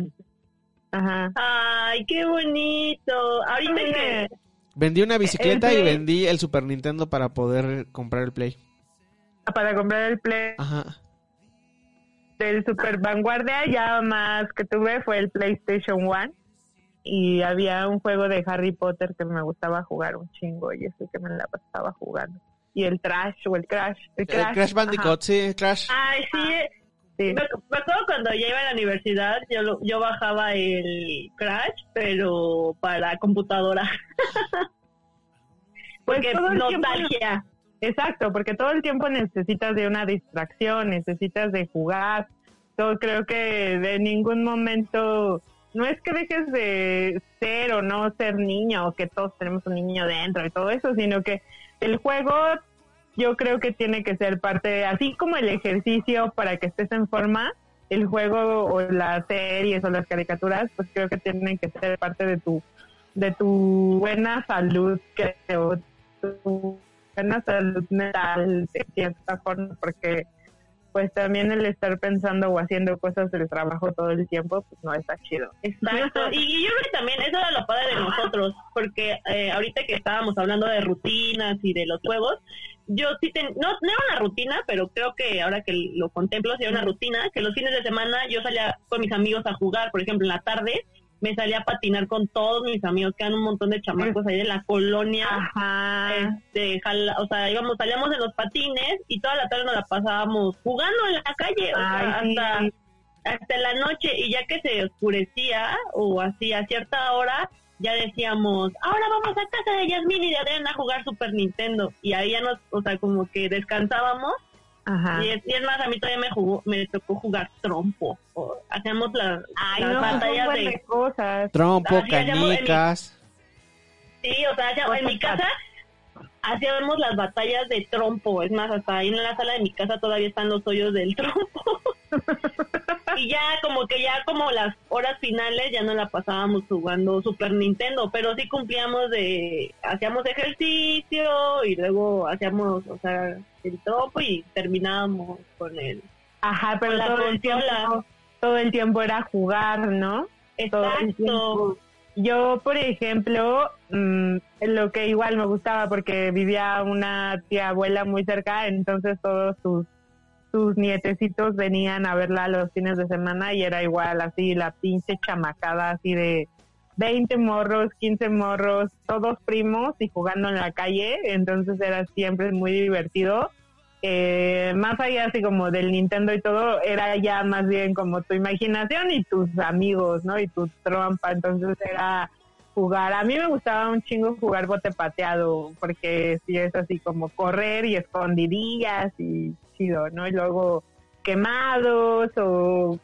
Ajá. Ay, qué bonito. Ahorita que... vendí una bicicleta y vendí el Super Nintendo para poder comprar el Play Para comprar el Play ajá del Super Vanguardia, ya más que tuve fue el PlayStation One. Y había un juego de Harry Potter que me gustaba jugar un chingo y ese que me la pasaba jugando. Y el Trash o el Crash. El el Crash, Bandicoot sí Crash Ay, sí. Sí. Me, me acuerdo cuando ya iba a la universidad, yo, lo- yo bajaba el Crash, pero para computadora. Pues Porque el tiempo- nostalgia. Exacto, porque todo el tiempo necesitas de una distracción, necesitas de jugar. Yo creo que de ningún momento, no es que dejes de ser o no ser niño, o que todos tenemos un niño dentro y todo eso, sino que el juego yo creo que tiene que ser parte, así como el ejercicio para que estés en forma, el juego o las series o las caricaturas, pues creo que tienen que ser parte de tu de tu buena salud, creo, tu buena salud mental de cierta forma, porque pues también el estar pensando o haciendo cosas del trabajo todo el tiempo, pues no está chido. Exacto. Y, yo creo que también eso era lo padre de nosotros, porque eh, ahorita que estábamos hablando de rutinas y de los juegos, yo sí ten, no, no era una rutina, pero creo que ahora que lo contemplo, sí era una rutina, que los fines de semana yo salía con mis amigos a jugar, por ejemplo, en la tarde me salía a patinar con todos mis amigos, que eran un montón de chamacos ahí de la colonia. Ajá. Este, jala- o sea, íbamos, salíamos en los patines y toda la tarde nos la pasábamos jugando en la calle, o sea, Ay, sí. hasta hasta la noche y ya que se oscurecía o así a cierta hora ya decíamos ahora vamos a casa de Yasmín y de Adrián a jugar Super Nintendo y ahí ya nos o sea como que descansábamos Ajá. y es, y es más a mí todavía me jugó me tocó jugar trompo o hacíamos las, Ay, las no, batallas de cosas. Trompo, Así mi- canicas. Sí, o sea, ya- en mi casa hacíamos las batallas de trompo. Es más, hasta ahí en la sala de mi casa todavía están los hoyos del trompo. y ya como que ya como las horas finales ya no la pasábamos jugando Super Nintendo, pero sí cumplíamos de, hacíamos ejercicio y luego hacíamos, o sea, el trompo y terminábamos con el... Ajá, pero todo el tiempo, todo el tiempo era jugar, ¿no? Todo el Exacto. tiempo. Yo, por ejemplo, mm, lo que igual me gustaba porque vivía una tía abuela muy cerca, entonces todos sus sus nietecitos venían a verla los fines de semana y era igual así la pinche chamacada así de 20 morros, 15 morros, todos primos y jugando en la calle, entonces era siempre muy divertido. Eh, más allá así como del Nintendo y todo, era ya más bien como tu imaginación y tus amigos, ¿no? Y tu trompa, entonces era jugar. A mí me gustaba un chingo jugar bote pateado, porque sí es así como correr y escondidillas y chido, ¿no? Y luego quemados o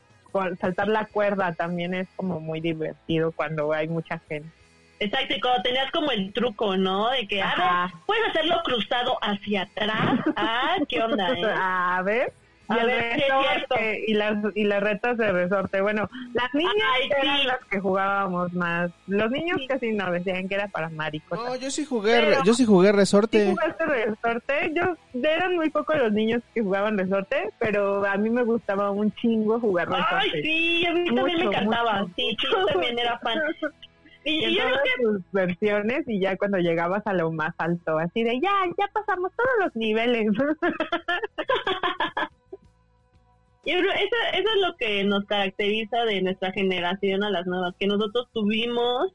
saltar la cuerda también es como muy divertido cuando hay mucha gente. Exacto, y cuando tenías como el truco, ¿no? De que, a Ajá. ver, puedes hacerlo cruzado hacia atrás. Ah, ¿qué onda, eh? A ver. Y, A el ver, sí resorte, y las y las retas de resorte. Bueno, las niñas Ay, eran sí. las que jugábamos más. Los niños casi no decían que era para maricos. No, yo sí jugué, Pero- yo sí jugué ¿Sí resorte. jugaste resorte? Yo eran muy pocos los niños que jugaban resorte, pero a mí me gustaba un chingo jugar resorte. Ay, sí, a mí también me Mucho, encantaba. mucho, sí, sí, mucho. yo también era fan. Y, en yo todas que sus versiones y ya cuando llegabas a lo más alto, así de ya, ya pasamos todos los niveles. Yo creo eso, eso es lo que nos caracteriza de nuestra generación a las nuevas, que nosotros tuvimos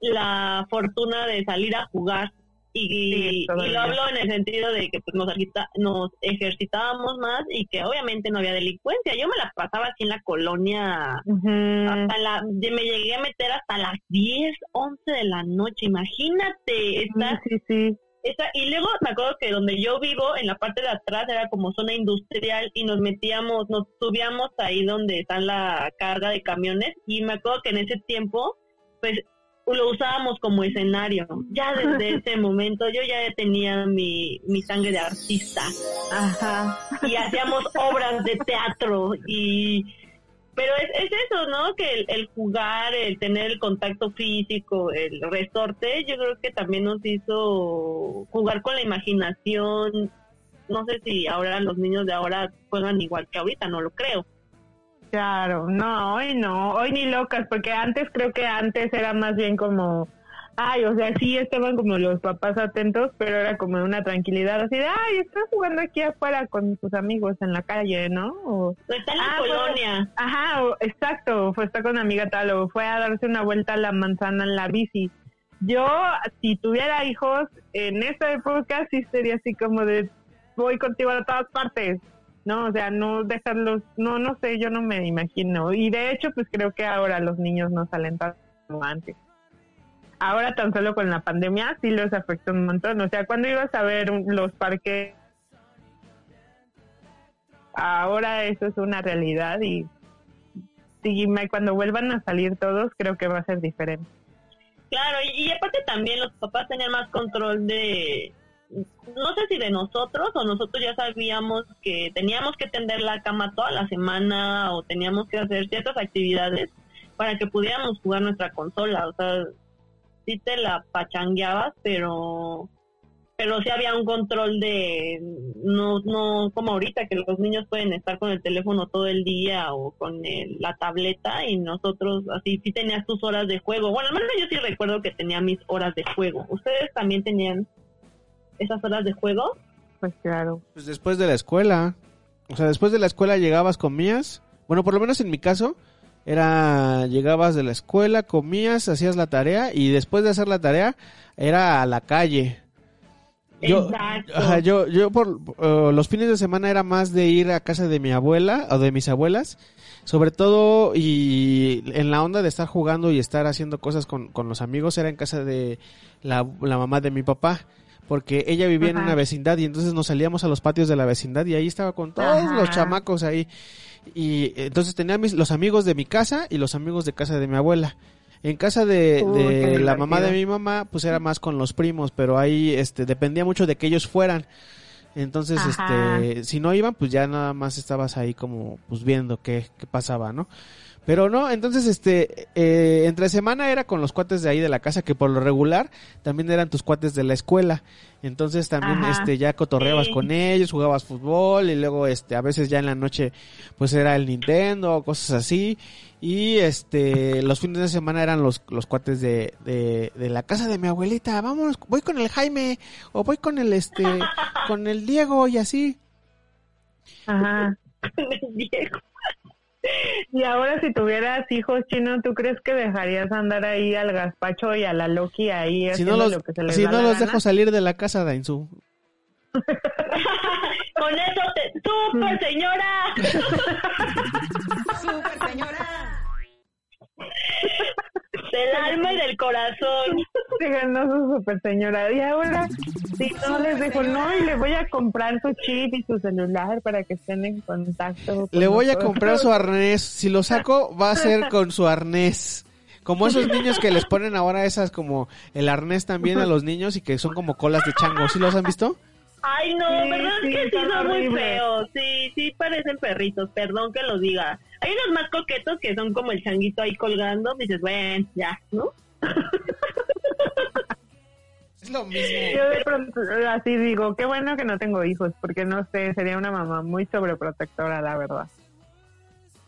la fortuna de salir a jugar y, Sí, y todavía. lo hablo en el sentido de que pues, nos, agita- nos ejercitábamos más y que obviamente no había delincuencia. Yo me la pasaba así en la colonia hasta la, me llegué a meter hasta las 10, 11 de la noche, imagínate, está, Sí, y luego me acuerdo que donde yo vivo, en la parte de atrás era como zona industrial y nos metíamos, nos subíamos ahí donde está la carga de camiones y me acuerdo que en ese tiempo, pues lo usábamos como escenario. Ya desde ese momento yo ya tenía mi, mi sangre de artista Ajá. y hacíamos obras de teatro y pero es, es eso, ¿no? Que el, el jugar, el tener el contacto físico, el resorte, yo creo que también nos hizo jugar con la imaginación. No sé si ahora los niños de ahora juegan igual que ahorita, no lo creo. Claro, no, hoy no, hoy ni locas, porque antes creo que antes era más bien como, ay, o sea, sí estaban como los papás atentos, pero era como una tranquilidad así de, ay, estás jugando aquí afuera con tus amigos en la calle, ¿no? O, Está en la Ah, bueno. colonia. ajá, o- exacto, fue estar con una amiga tal, o fue a darse una vuelta a la manzana en la bici. Yo, si tuviera hijos, en esta época sí sería así como de, voy contigo a todas partes. No, o sea, no dejarlos, no, no sé, yo no me imagino. Y de hecho, pues creo que ahora los niños no salen tanto como antes. Ahora tan solo con la pandemia sí los afectó un montón. O sea, cuando ibas a ver los parques, ahora eso es una realidad y, y cuando vuelvan a salir todos creo que va a ser diferente. Claro, y, y aparte también los papás tenían más control de, no sé si de nosotros o nosotros ya sabíamos que teníamos que tender la cama toda la semana o teníamos que hacer ciertas actividades para que pudiéramos jugar nuestra consola. O sea, sí te la pachangueabas, pero pero sí había un control de no no como ahorita que los niños pueden estar con el teléfono todo el día o con el- la tableta y nosotros así sí tenías tus horas de juego bueno al menos yo sí recuerdo que tenía mis horas de juego ustedes también tenían esas horas de juego Pues claro. Pues después de la escuela. O sea, después de la escuela llegabas, comías. Bueno, por lo menos en mi caso, era llegabas de la escuela, comías, hacías la tarea y después de hacer la tarea era a la calle. Yo, Exacto. yo, yo por eh, los fines de semana era más de ir a casa de mi abuela o de mis abuelas, sobre todo y en la onda de estar jugando y estar haciendo cosas con, con los amigos era en casa de la, la mamá de mi papá, porque ella vivía en una vecindad y entonces nos salíamos a los patios de la vecindad y ahí estaba con todos Ajá. los chamacos ahí y entonces tenía mis, los amigos de mi casa y los amigos de casa de mi abuela. En casa de, la mamá de mi mamá, pues era más con los primos, pero ahí este dependía mucho de que ellos fueran. Entonces, Ajá. este, si no iban, pues ya nada más estabas ahí como pues viendo qué, qué pasaba, ¿no? Pero no, entonces, este, eh, entre semana era con los cuates de ahí de la casa, que por lo regular también eran tus cuates de la escuela. Entonces también, Ajá. este, ya cotorreabas Sí. con ellos, jugabas fútbol y luego, este, a veces ya en la noche, pues era el Nintendo cosas así. Y, este, los fines de semana eran los, los cuates de, de, de la casa de mi abuelita. Vamos, voy con el Jaime o voy con el, este, con el Diego y así. Ajá. Diego. Y ahora si tuvieras hijos chinos, ¿tú crees que dejarías andar ahí al gazpacho y a la Loki ahí Si no los, lo que se les si no los gana? dejo salir de la casa, Dainzu. con eso te super señora Super señora. Del alma y del corazón Díganos su super señora. Y ahora, si no les dejo, no, y le voy a comprar su chip y su celular para que estén en contacto. con Le voy a comprar su arnés. Si lo saco, va a ser con su arnés. Como esos niños que les ponen ahora esas como el arnés también a los niños y que son como colas de chango. ¿Sí los han visto? Ay, no, Sí, ¿verdad sí, que sí son muy feos? Sí, sí parecen perritos, perdón que lo diga. Hay unos más coquetos que son como el changuito ahí colgando, dices, bueno, ya, ¿no? Es lo mismo. Yo de pronto así digo, qué bueno que no tengo hijos, porque no sé, sería una mamá muy sobreprotectora, la verdad.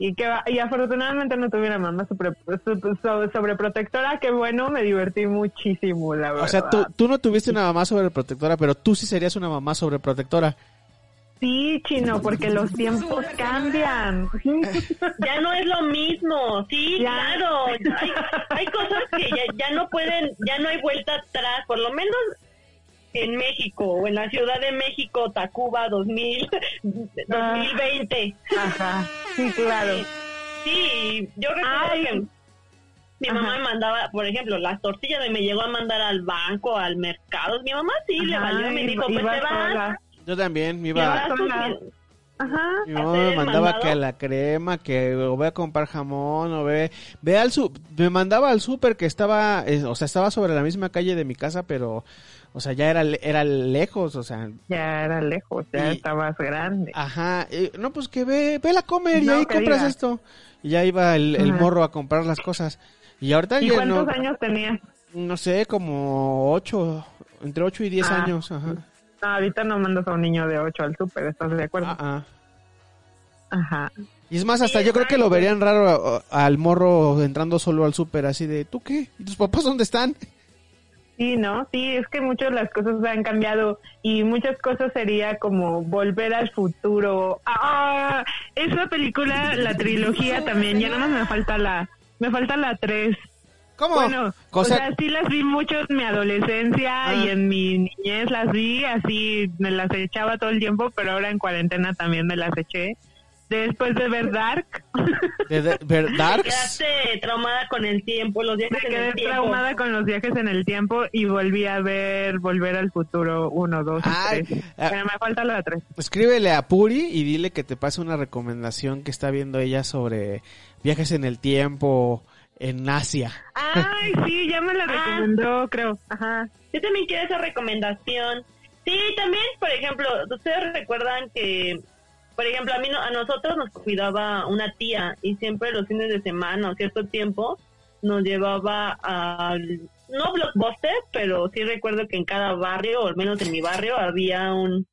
Y que y afortunadamente no tuve una mamá sobre, so- so- sobreprotectora, que bueno, me divertí muchísimo, la verdad. O sea, tú, tú no tuviste una mamá sobreprotectora, pero tú sí serías una mamá sobreprotectora. Sí, chino, porque los tiempos cambian. Ya no es lo mismo, sí, Ya. claro. Hay, hay cosas que ya, ya no pueden, ya no hay vuelta atrás, por lo menos en México o en la Ciudad de México, Tacuba 2000, 2020. Ajá, sí, claro. Sí, yo recuerdo Ay. que mi Ajá. mamá me mandaba, por ejemplo, las tortillas me llegó a mandar al banco, al mercado. Mi mamá sí le valió me iba- dijo, pues iba te vas. Yo también me iba... sola. Ajá. Mi mamá me mandaba mandado. que la crema, que o voy a comprar jamón, o ve, ve al su, me mandaba al súper que estaba, eh, o sea, estaba sobre la misma calle de mi casa, pero, o sea, ya era, era lejos, o sea, Ya era lejos, ya Y- estabas grande. ajá, no, pues que ve, ve a comer y ahí compras diga. esto. Y ya iba el, el Ajá. morro a comprar las cosas. Y ahorita ¿Y ya cuántos no, años tenías? no sé, como ocho, entre ocho y diez Ah. años, ajá. No, ahorita no mandas a un niño de 8 al súper, ¿estás de acuerdo? Ah, ah. Ajá. Y es más, hasta Sí, yo creo que lo verían raro a- al morro entrando solo al súper, así de, ¿tú qué? ¿Y tus papás dónde están? Sí, ¿no? Sí, es que muchas las cosas han cambiado y muchas cosas sería como volver al futuro. Ah, esa película, la trilogía también, ya nada más me falta la, me falta la 3. ¿Cómo? Bueno, Cosa- o sea, sí las vi mucho en mi adolescencia Ah. y en mi niñez las vi, así me las echaba todo el tiempo, pero ahora en cuarentena también me las eché. Después de ver Dark, de, de- ver Te Darks. quedaste traumada con el tiempo, los me viajes en quedé el tiempo. traumada con los viajes en el tiempo y volví a ver Volver al Futuro 1, 2 Ay, y 3. ah. Pero me falta la 3. Escríbele a Puri y dile que te pase una recomendación que está viendo ella sobre viajes en el tiempo en Asia. Ay, sí, ya me la recomendó, creo. Ajá. Yo también quiero esa recomendación. Sí, también, por ejemplo, ustedes recuerdan que, por ejemplo, a mí no- a nosotros nos cuidaba una tía y siempre los fines de semana o cierto tiempo nos llevaba al no blockbuster, pero sí recuerdo que en cada barrio, o al menos en mi barrio, había un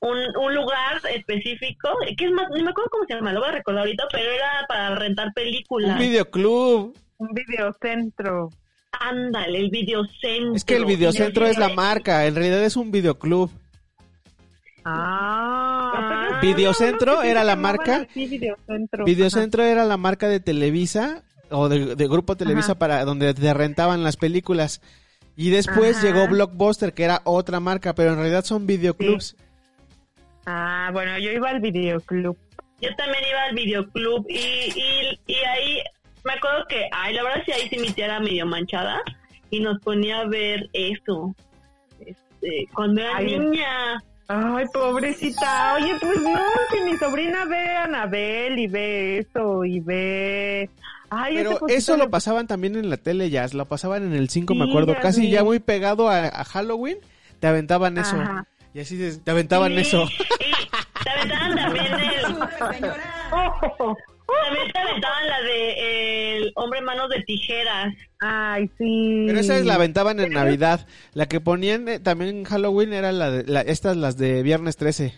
un, un lugar específico, que es más, no me acuerdo cómo se llama, lo voy a recordar ahorita, pero era para rentar películas. Un videoclub. Un videocentro. Ándale, el videocentro. Es que el videocentro es la marca, en realidad es un videoclub. Ah. Videocentro no, sí, era la marca. así, videocentro. Videocentro era la marca de Televisa o de, de Grupo Televisa Ajá. para donde te rentaban las películas. Y después Ajá. llegó Blockbuster, que era otra marca, pero en realidad son videoclubs. Ah, bueno, yo iba al videoclub. Yo también iba al videoclub y, y, y ahí me acuerdo que, ay, la verdad sí ahí sí mi tía era medio manchada y nos ponía a ver eso. Este, cuando era Ay. niña. Ay, pobrecita. Oye, pues no, si mi sobrina ve a Anabel y ve eso y ve... Ay, Pero eso lo pasaban también en la tele ya, lo pasaban en el 5, me Sí, acuerdo, ya casi vi. ya muy pegado a, a Halloween, te aventaban eso. Ajá. Y así te aventaban Sí, eso. Y te aventaban también el... También te aventaban la de el hombre manos de tijeras. Ay, sí. Pero esa es la aventaban en Navidad. La que ponían eh, también en Halloween era la de, la- estas las de viernes 13.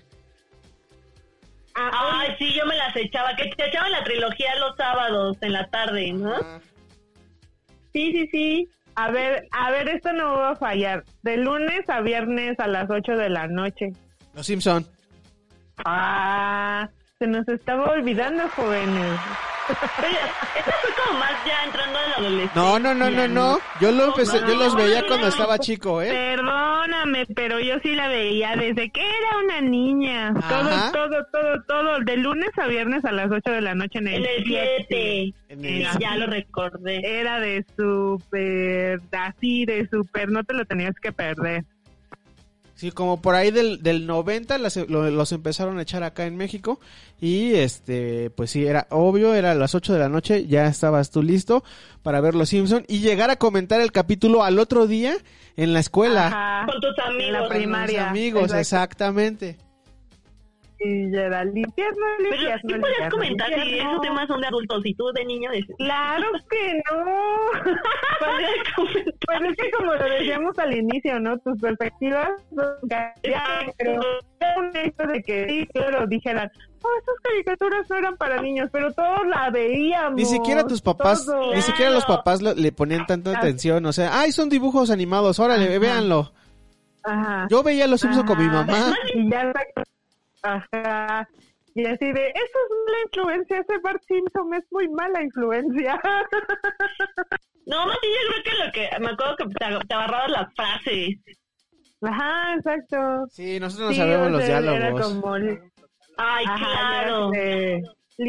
Ay, sí, yo me las echaba. Que te echaban la trilogía los sábados en la tarde, ¿no? Sí, sí, sí. A ver, a ver, esto no va a fallar. De lunes a viernes a las 8 de la noche. Los Simpson. Ah, se nos estaba olvidando, jóvenes. Esta fue como más ya entrando en la adolescencia. No, no, no, no, no. Yo lo empecé, yo los veía cuando estaba chico, ¿eh? Perdóname, pero yo sí la veía desde que era una niña. Ajá. Todo, todo, todo, todo. De lunes a viernes a las 8 de la noche en el, En el 7. En el- Sí, ya lo recordé. Era de súper, así de súper, no te lo tenías que perder. Sí, como por ahí del, del 90 las- lo- los empezaron a echar acá en México. Y este, pues sí, era obvio, era a las 8 de la noche, ya estabas tú listo para ver Los Simpson y llegar a comentar el capítulo al otro día en la escuela. Ajá. Con tus En la amigos. Con los primaria. amigos, Exacto. exactamente. Y ya era limpias, no Pero limpias, sí no comentar si esos temas son de adultos y tú de niño de... Claro que no. Pues es que como lo decíamos al inicio, ¿no? Tus perspectivas son cambiadas, pero un hecho de que sí, claro, dijeran, oh, esas caricaturas no eran para niños, pero todos la veíamos. Ni siquiera tus papás, todos. ni siquiera los papás lo- le ponían tanta atención. O sea, ay, son dibujos animados, órale, Ajá. véanlo. Ajá. Yo veía Los Simpson con mi mamá. Y ya está- Ajá. Y así de, eso es mala influencia, ese Bart Simpson es muy mala influencia. No, más sí, yo creo que lo que... Me acuerdo que te, te agarrabas las frases. Ajá, exacto. Sí, nosotros no Sí, sabemos los diálogos. como, Ay, Ajá, claro.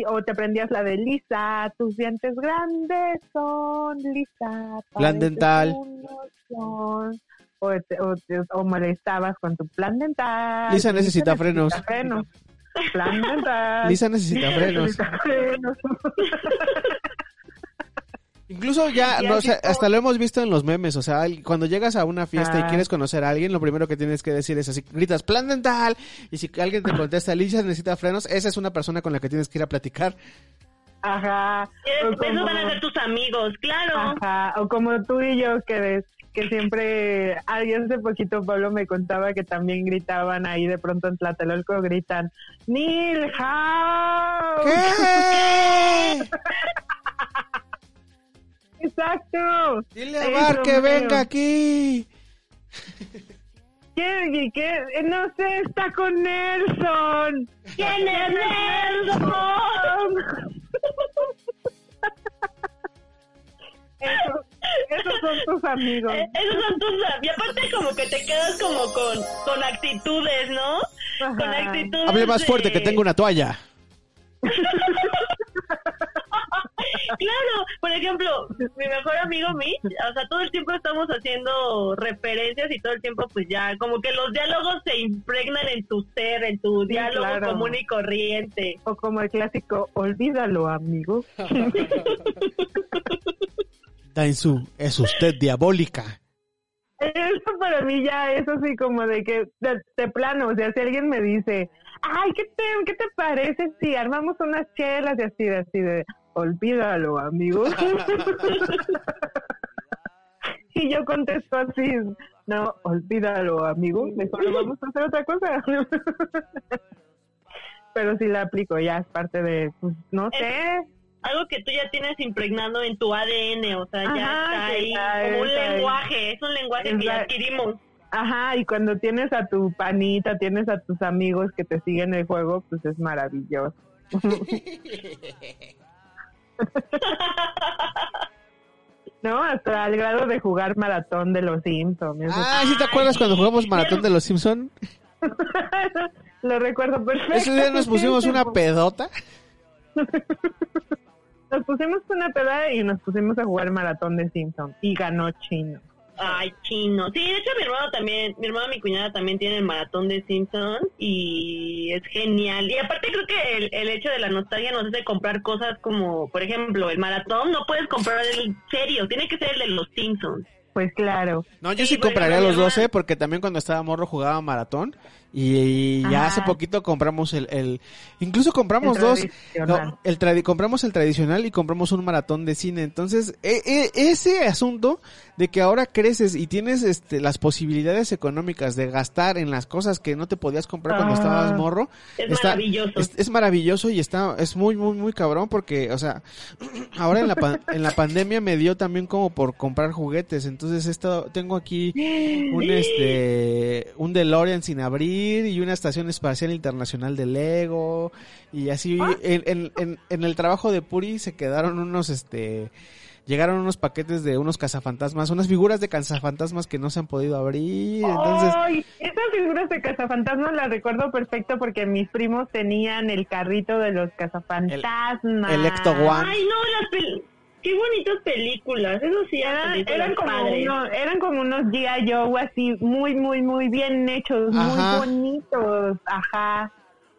O te aprendías la de Lisa, tus dientes grandes son Lisa. Plan pareces dental. un oción. O, te- o, te- o molestabas con tu plan dental. Lisa necesita frenos. frenos. Plan dental. Lisa necesita frenos. Necesita frenos. Incluso ya, no, o sea, hasta lo hemos visto en los memes, o sea, cuando llegas a una fiesta y Ah. quieres conocer a alguien, lo primero que tienes que decir es así, gritas plan dental, y si alguien te contesta, Lisa necesita frenos, esa es una persona con la que tienes que ir a platicar. Ajá. Después como- van a ser tus amigos, claro. Ajá, o como tú y yo que ves que siempre, alguien hace poquito Pablo me contaba que también gritaban ahí de pronto en Tlatelolco, gritan, Neil House. ¿Qué? Exacto. Dile a Eso, Bar que venga aquí. ¿Quién, qué? Eh, No sé, está con Nelson. ¿Quién es Nelson? Esos, esos son tus amigos. Eh, Esos son tus... Y aparte como que te quedas como con, con actitudes, ¿no? Con actitudes Hable más de- fuerte que tengo una toalla. Claro, por ejemplo, mi mejor amigo Mitch, o sea, todo el tiempo estamos haciendo referencias y todo el tiempo pues ya, como que los diálogos se impregnan en tu ser, en tu Sí, diálogo claro. común y corriente. O como el clásico, olvídalo, amigo. Dainzu, es usted diabólica. Eso para mí ya es así como de que, de, de plano, o sea, si alguien me dice, ay, ¿qué te, ¿qué te parece si armamos unas chelas y así de, así de, olvídalo, amigo? y yo contesto así, no, olvídalo, amigo, mejor vamos a hacer otra cosa. Pero si la aplico, ya es parte de, pues, no sé, Algo que tú ya tienes impregnado en tu ADN, o sea, ya Ajá, está que ahí como un ahí. lenguaje, es un lenguaje que ya Exacto. adquirimos. Ajá, y cuando tienes a tu panita, tienes a tus amigos que te siguen el juego, pues es maravilloso. no, hasta el grado de jugar maratón de los Simpsons. Ah, ¿sí te acuerdas cuando jugamos Maratón de los Simpson? Lo recuerdo perfecto. Ese día nos pusimos una pedota. Nos pusimos una pedada y nos pusimos a jugar maratón de Simpson y ganó Chino. Ay, chino. Sí, de hecho mi hermano también, mi hermano y mi cuñada también tienen el maratón de Simpsons y es genial. Y aparte creo que el, el hecho de la nostalgia nos hace comprar cosas como, por ejemplo, el maratón no puedes comprar el serio, tiene que ser el de los Simpsons. Pues claro. No, yo Sí, compraría los mi 12 hermana- porque también cuando estaba morro jugaba maratón y, ya hace poquito compramos el, el incluso compramos El dos, no, el tradi- compramos el tradicional y compramos un maratón de cine. Entonces, e- e- ese asunto de que ahora creces y tienes este las posibilidades económicas de gastar en las cosas que no te podías comprar cuando Ah. estabas morro, Es está- maravilloso. Es, es maravilloso y está es muy muy muy cabrón porque, o sea, ahora en la pan- en la pandemia me dio también como por comprar juguetes, entonces he estado tengo aquí un este un DeLorean sin abrir y una estación espacial internacional de Lego y así en, en, en, en el trabajo de Puri se quedaron unos este llegaron unos paquetes de unos cazafantasmas, unas figuras de cazafantasmas que no se han podido abrir, entonces ¡Ay! Esas figuras de cazafantasmas las recuerdo perfecto porque mis primos tenían el carrito de los cazafantasmas. El- el Ecto One. Ay, no, las qué bonitas películas, eso sí, eran Eran, películas eran como padres. uno, eran como unos G.I. Joe así, muy, muy, muy bien hechos, Ajá. muy bonitos, ajá,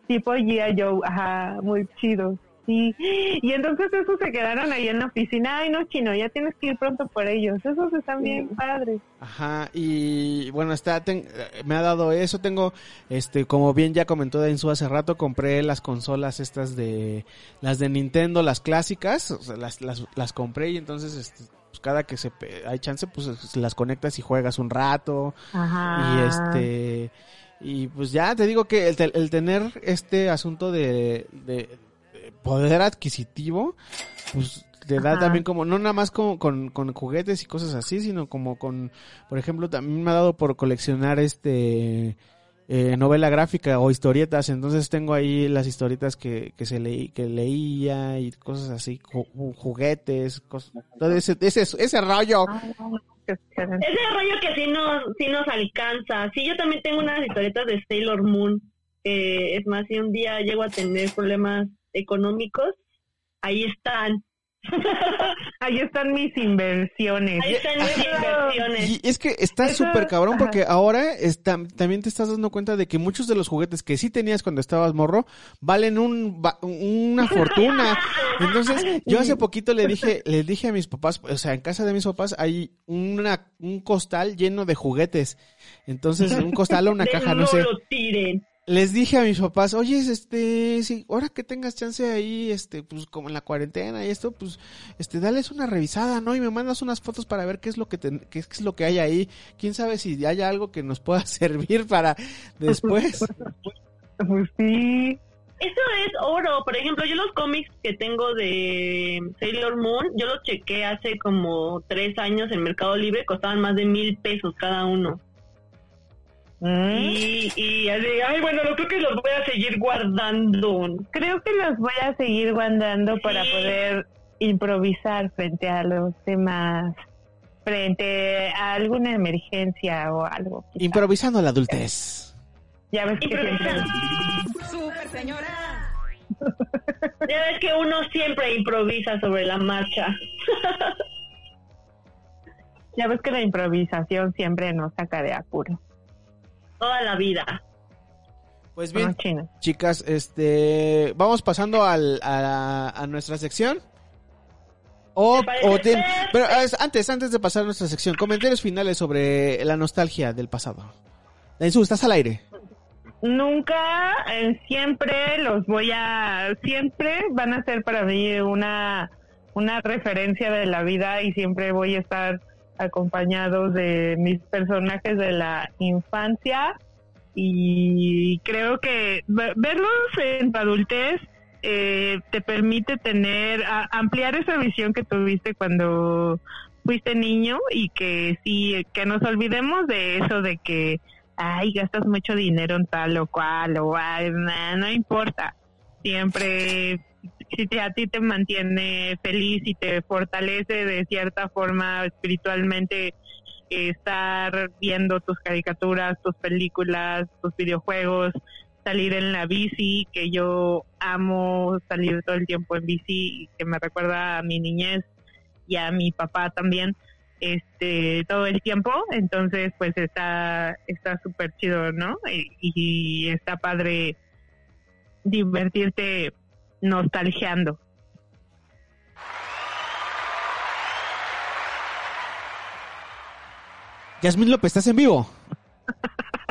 tipo G.I. Joe, ajá, muy chidos, sí. Y entonces esos se quedaron ahí en la oficina, ay no, chino, ya tienes que ir pronto por ellos, esos están bien padres. Ajá, y bueno, está, ten- eh, me ha dado eso, tengo, este, como bien ya comentó Densu hace rato, compré las consolas estas de, las de Nintendo, las clásicas, o sea, las, las, las compré y entonces, este, pues cada que se, hay chance, pues se las conectas y juegas un rato, Ajá. y este, y pues ya te digo que el, el tener este asunto de poder adquisitivo, pues te da Ajá. también como, no nada más con, con, con juguetes y cosas así, sino como con, por ejemplo, también me ha dado por coleccionar este eh, novela gráfica o historietas, entonces tengo ahí las historietas que, que se leí, que leía y cosas así, ju- juguetes, cosas, todo ese, ese, ese rollo. Ay, no, qué excelente. Ese rollo que sí nos, sí nos alcanza. Sí, yo también tengo unas historietas de Sailor Moon. que es más, si un día llego a tener problemas económicos, ahí están. Ahí están mis inversiones. Ahí están mis inversiones. Y es que está súper cabrón ajá. porque ahora está, también te estás dando cuenta de que muchos de los juguetes que sí tenías cuando estabas morro valen un, una fortuna. Entonces, yo hace poquito le dije, le dije a mis papás, o sea, en casa de mis papás hay una, un costal lleno de juguetes. Entonces, un costal o una De caja, no no sé. lo tiren. Les dije a mis papás, oye, este, si ahora que tengas chance ahí, este, pues como en la cuarentena y esto, pues, este, dales una revisada, ¿no? Y me mandas unas fotos para ver qué es lo que te- qué es lo que hay ahí. Quién sabe si hay algo que nos pueda servir para después. Pues sí. Eso es oro. Por ejemplo, yo los cómics que tengo de Sailor Moon, yo los chequé hace como tres años en Mercado Libre, costaban más de mil pesos cada uno. Mm. Y, y así, ay, bueno, lo creo que los voy a seguir guardando. Creo que los voy a seguir guardando para poder improvisar frente a los demás, frente a alguna emergencia o algo. quizá. Improvisando la adultez. ya ves que siempre, Improvisando. Ya ves que uno siempre improvisa sobre la marcha. ya ves que la improvisación siempre nos saca de apuro. Toda la vida. Pues ¿no, bien, chino? chicas, este, vamos pasando al, a, a nuestra sección. O, pero es- antes, antes de pasar a nuestra sección, comentarios finales sobre la nostalgia del pasado. Densu, estás al aire. Nunca, eh, siempre los voy a, siempre van a ser para mí una, una referencia de la vida y siempre voy a estar acompañados de mis personajes de la infancia y creo que ve- verlos en tu adultez eh, te permite tener, ampliar esa visión que tuviste cuando fuiste niño y que sí, que nos olvidemos de eso de que ay, gastas mucho dinero en tal o cual, o ay, no importa. Siempre, si te- a ti te mantiene feliz y te fortalece de cierta forma espiritualmente, estar viendo tus caricaturas, tus películas, tus videojuegos, salir en la bici, que yo amo salir todo el tiempo en bici que me recuerda a mi niñez y a mi papá también este todo el tiempo. Entonces pues está está súper chido no y, y está padre divertirte nostalgiando Yasmín López, ¿estás en vivo?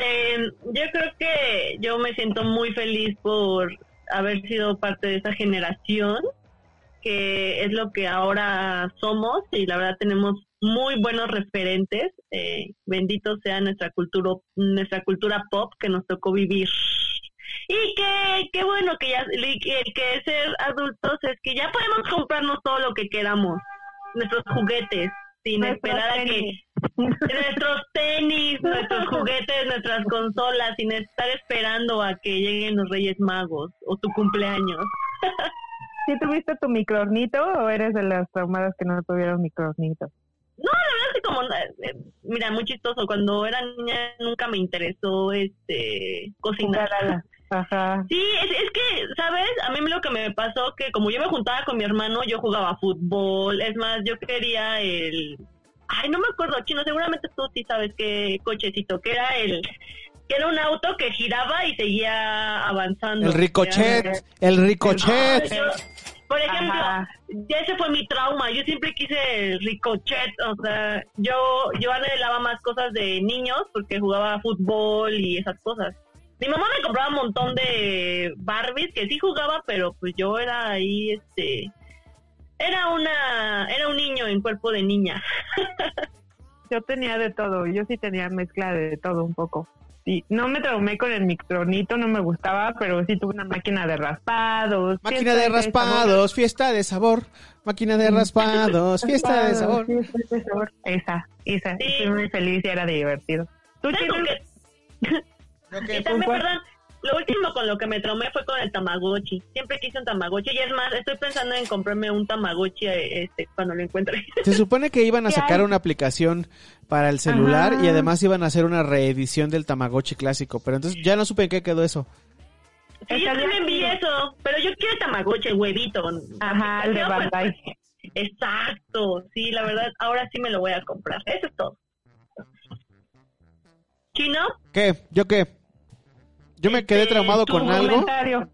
Eh, yo creo que yo me siento muy feliz por haber sido parte de esa generación, que es lo que ahora somos y la verdad tenemos muy buenos referentes. Eh, bendito sea nuestra cultura, nuestra cultura pop que nos tocó vivir. Y que, qué bueno que ya, que, que ser adultos es que ya podemos comprarnos todo lo que queramos, nuestros juguetes, sin Nuestros esperar a que nuestros tenis, nuestros juguetes, nuestras consolas, sin estar esperando a que lleguen los Reyes Magos o tu cumpleaños. ¿Sí tuviste tu microornito o eres de las traumadas que no tuvieron microornito? No, la verdad es que como, eh, mira, muy chistoso, cuando era niña nunca me interesó este cocinar. Jugar a la- Ajá. Sí, es, es que, ¿sabes? A mí lo que me pasó que como yo me juntaba con mi hermano, yo jugaba fútbol. Es más, yo quería el... Ay, no me acuerdo, chino, seguramente tú sí sabes qué cochecito, que era el... Que era un auto que giraba y seguía avanzando. El ricochet, el ricochet. Yo- por ejemplo, Ajá. ya ese fue mi trauma. Yo siempre quise el ricochet. O sea, yo, yo anhelaba más cosas de niños porque jugaba fútbol y esas cosas. Mi mamá me compraba un montón de Barbies que sí jugaba, pero pues yo era ahí, este, era una, era un niño en cuerpo de niña. Yo tenía de todo, yo sí tenía mezcla de todo un poco. Sí, no me traumé con el micronito, no me gustaba, pero sí tuve una máquina de raspados. Máquina de raspados, fiesta de sabor. Máquina de raspados, fiesta de sabor. fiesta de sabor. Esa, esa, Sí. estoy muy feliz y era divertido. ¿Tú ¿Sabes con tienes? Y también, perdón, lo último con lo que me traumé fue con el Tamagotchi. Siempre quise un Tamagotchi y es más, estoy pensando en comprarme un Tamagotchi eh, este, cuando lo encuentre. Se supone que iban a ¿Qué sacar hay? una aplicación para el celular Ajá. y además iban a hacer una reedición del Tamagotchi clásico, pero entonces ya no supe en qué quedó eso. Sí, yo también vi eso, pero yo quiero el Tamagotchi, el huevito. Ajá, el de pues, Bandai. Exacto, sí, la verdad, ahora sí me lo voy a comprar. Eso es todo. ¿Chino? ¿Qué? ¿Yo qué? Yo me quedé Este, traumado tu con algo. Comentario.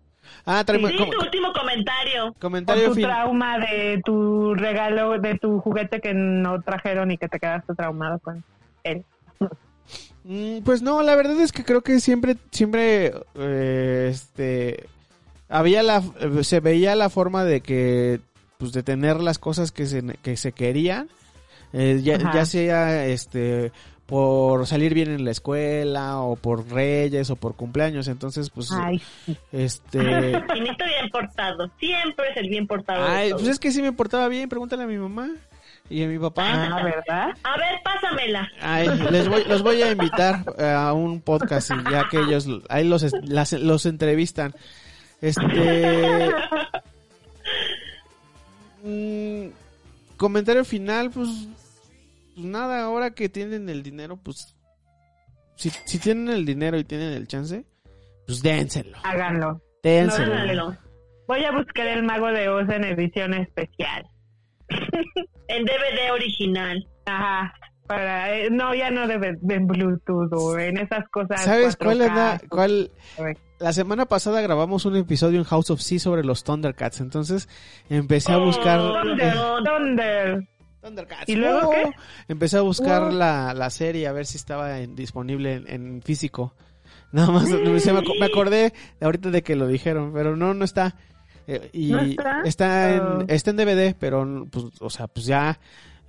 Ah, trauma- Sí, tu último comentario. Comentario tu fin. trauma de tu regalo, de tu juguete que no trajeron y que te quedaste traumado con él. Mm, Pues no, la verdad es que creo que siempre, siempre, eh, este, había la, eh, se veía la forma de que, pues de tener las cosas que se, que se querían, eh, ya, ya sea, este, por salir bien en la escuela, o por reyes, o por cumpleaños, entonces, pues, Ay, este, Chinito bien portado. Siempre es el bien portado. ay, pues es que sí me portaba bien, pregúntale a mi mamá y a mi papá. ah, ¿verdad? A ver, pásamela. Ay, les voy, los voy a invitar a un podcast y ya que ellos ahí los, las- los entrevistan. Este mm, comentario final, pues, pues nada, ahora que tienen el dinero, pues si, si tienen el dinero y tienen el chance, pues dénselo. Háganlo. Dénselo. Voy a buscar el Mago de Oz en edición especial. En DVD original. Ajá. Para, eh, no, ya no de, de Bluetooth o en esas cosas. ¿Sabes cuál 4K. es la, cuál? Ver. La semana pasada grabamos un episodio en House of Sea sobre los Thundercats, entonces empecé a Oh, buscar Thunder, Perdón. Thunder. Thundercats. ¿Y luego qué? Empecé a buscar la, la serie a ver si estaba en- disponible en, en físico. Nada más me, me ac- me acordé ahorita de que lo dijeron, pero no no está. Eh, y ¿No está? en Oh. está en DVD, pero pues o sea, pues ya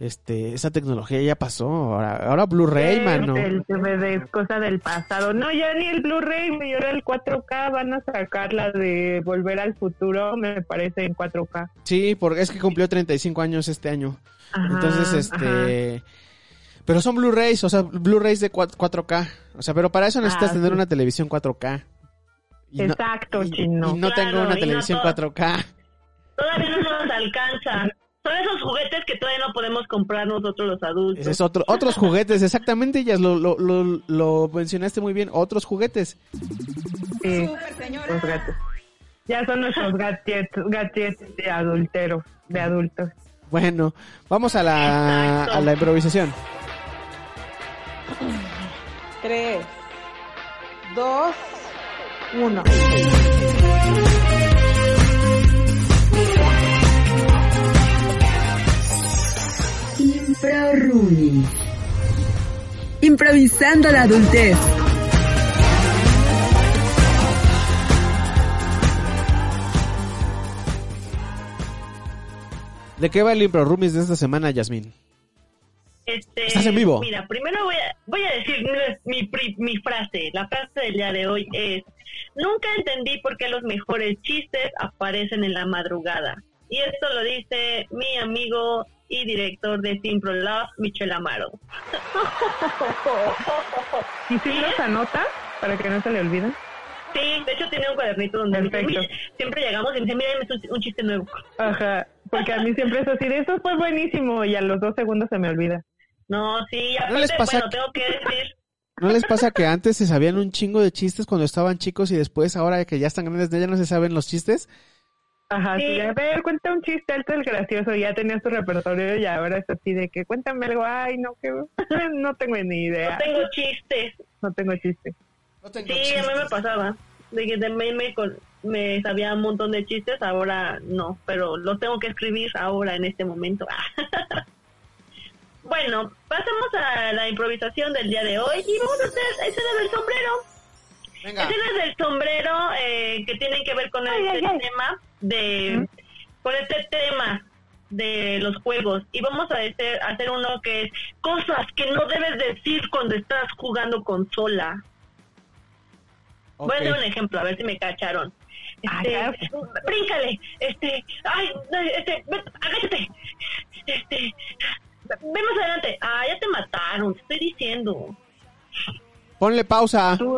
este esa tecnología ya pasó. Ahora ahora Blu-ray, mano. El DVD es cosa del pasado. No, ya ni el Blu-ray, güey, ahora el 4K van a sacar la de Volver al Futuro, me parece, en 4K. Sí, porque es que cumplió 35 años este año. Ajá, Entonces, este... Pero son Blu-rays, o sea, Blu-rays de 4- 4K. O sea, pero para eso necesitas Ah, tener sí. una televisión 4K. Y no- Exacto, y- chino. Y no Claro, tengo una no televisión todo. 4K. Todavía no nos alcanza. Son esos juguetes que todavía no podemos comprar nosotros los adultos. Ese es otro, otros juguetes, exactamente, ellas lo, lo, lo, lo mencionaste muy bien, otros juguetes. Sí, los gatos. Ya son nuestros gadgets, gadgets de adultero, de adultos. Bueno, vamos a la, Exacto. a la improvisación. 3, 2, 1. Impro Rumi. Improvisando la adultez. ¿De qué va el Impro Roomies de esta semana, Yasmín? Este, ¿Estás en vivo? Mira, primero voy a, voy a decir mi, mi, pri- mi frase. La frase del día de hoy es: Nunca entendí por qué los mejores chistes aparecen en la madrugada. Y esto lo dice mi amigo y director de Simpro Love, Michel Amaro. ¿Y si los anota para que no se le olviden? Sí, de hecho tiene un cuadernito donde siempre llegamos y dice, mira, un, un chiste nuevo. Ajá, porque a mí siempre es así, de eso fue buenísimo y a los dos segundos se me olvida. No, sí, ¿No les aparte, pasa bueno, que- tengo que decir, ¿No les pasa que antes se sabían un chingo de chistes cuando estaban chicos y después, ahora que ya están grandes, ya no se saben los chistes? Ajá, sí. Ver, cuenta un chiste alto el gracioso, ya tenías tu repertorio y ahora es así de que cuéntame algo, ay, no, que no tengo ni no idea, tengo chistes. no tengo chiste. No tengo Sí, a mí me pasaba. De que también me, con- me sabía un montón de chistes, ahora no, pero los tengo que escribir ahora en este momento. bueno, pasamos a la improvisación del día de hoy y vamos a hacer escenas del sombrero. Venga. Escenas del sombrero eh, que tienen que ver con Ay, este ay, ay. tema de con este tema de los juegos y vamos a hacer, hacer uno que es cosas que no debes decir cuando estás jugando consola. Ok. Voy a hacer un ejemplo, a ver si me cacharon. Este, Ajá. bríncale, este, ay, este, ven, agáchate, este, ven más adelante, ah, ya te mataron, te estoy diciendo. Ponle pausa. Tú,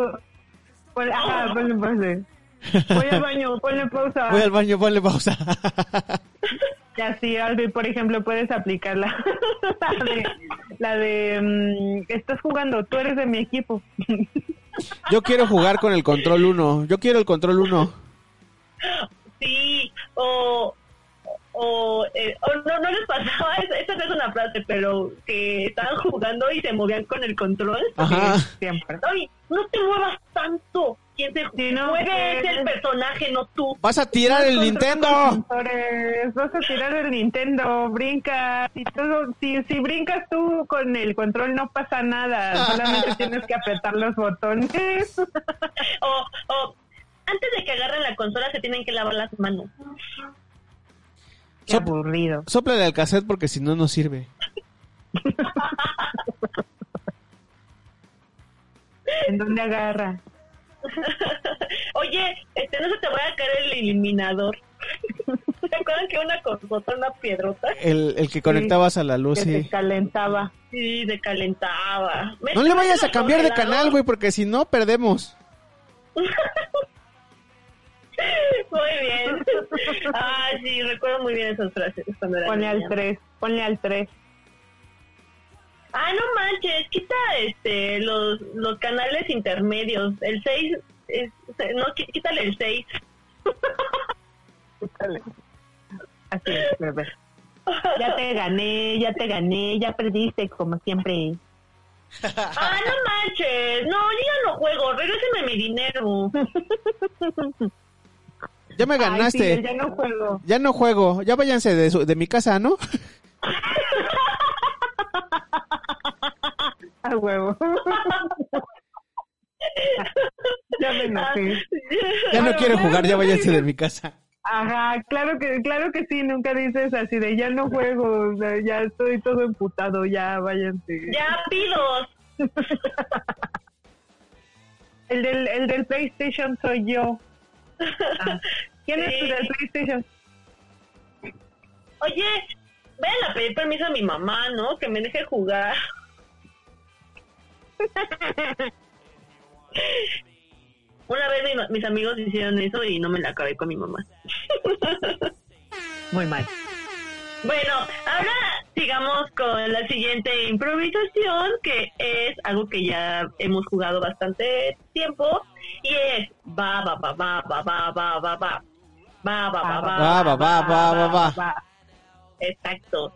ajá, ponle pausa. Voy al baño, ponle pausa. Voy al baño, ponle pausa. Y así, Albi, por ejemplo, puedes aplicar la, la de, la de mm, estás jugando, tú eres de mi equipo. Yo quiero jugar con el control 1. Yo quiero el control 1. Sí, o, o, eh, o no, no les pasaba, esa, esa no es una frase, pero que estaban jugando y se movían con el control. Ajá. Siempre. Ay, no te muevas tanto. Quien se Sí, no, mueve es el personaje, no tú. Vas a tirar el Nintendo. Vas a tirar el Nintendo, brinca. Si, tú, si, si brincas tú con el control no pasa nada, solamente tienes que apretar los botones. O, o antes de que agarren la consola se tienen que lavar las manos. Qué Sop- aburrido. Sóplale al cassette porque si no, no sirve. ¿En dónde agarra? Oye, este no se te vaya a caer el eliminador. ¿Se acuerdan que una cosota, una piedrota? El, el que conectabas a la luz, Que se sí. calentaba. Sí, de calentaba. No le vayas a cambiar de canal, güey, porque si no, perdemos. Muy bien. Ah, sí, recuerdo muy bien esas frases cuando era Ponle al niña. 3, ponle al 3. Ah, no manches, quita este los los canales intermedios. El 6 es, no quítale el 6. Así es, bebé. Ya te gané, ya te gané, ya perdiste como siempre. Ah, no manches. No, yo ya no juego. Regréseme mi dinero. Ya me Ay, sí, ganaste. ya no juego. Ya no juego. Ya váyanse de, su- de mi casa, ¿no? A huevo. ya me enojé. Ya no quiero jugar, ya váyanse de mi casa. Ajá, claro que, claro que sí, nunca dices así de ya no juego, o sea, ya estoy todo emputado, ya váyanse. Ya pidos. El del, el del PlayStation soy yo. Ah, ¿Quién es Sí. el PlayStation? Oye, vayan a pedir permiso a mi mamá, ¿no? Que me deje jugar. Una vez mi- mis amigos hicieron eso y no me la acabé con mi mamá. Muy mal. Bueno, ahora sigamos con la siguiente improvisación, que es algo que ya hemos jugado bastante tiempo, y es va, va, va, va, va, va, va, va, va. Va, va, va, Va, va, va, va, va, va. Exacto.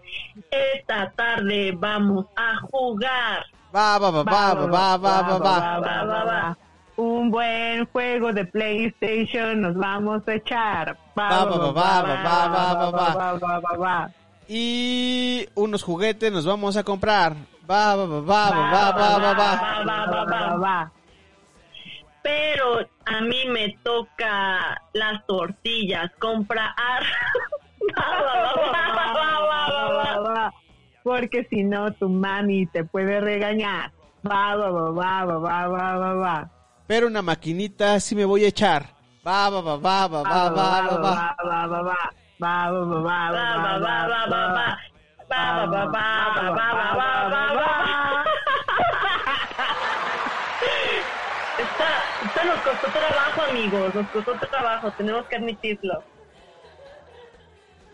Esta tarde vamos a jugar. Va, va, va, va, va, va, va, va, va. va, va, va un buen juego de PlayStation nos vamos a echar. Va, va, va, va, va, Y unos juguetes nos vamos a comprar. Va, va, va, va, va, va, va, va. Pero a mí me toca las tortillas, comprar. Porque si no, tu mami te puede regañar. Va, va, va, va, va, va, va, va. Pero una maquinita sí me voy a echar. Va, va, va, va, va, va, va, va, va. va, va, va, va. Va, va, va, va, Va, va, va, va, va, va. Va, va, va, va, va, va, va, va, va, va. Está, está nos costó trabajo, amigos, nos costó trabajo, tenemos que admitirlo.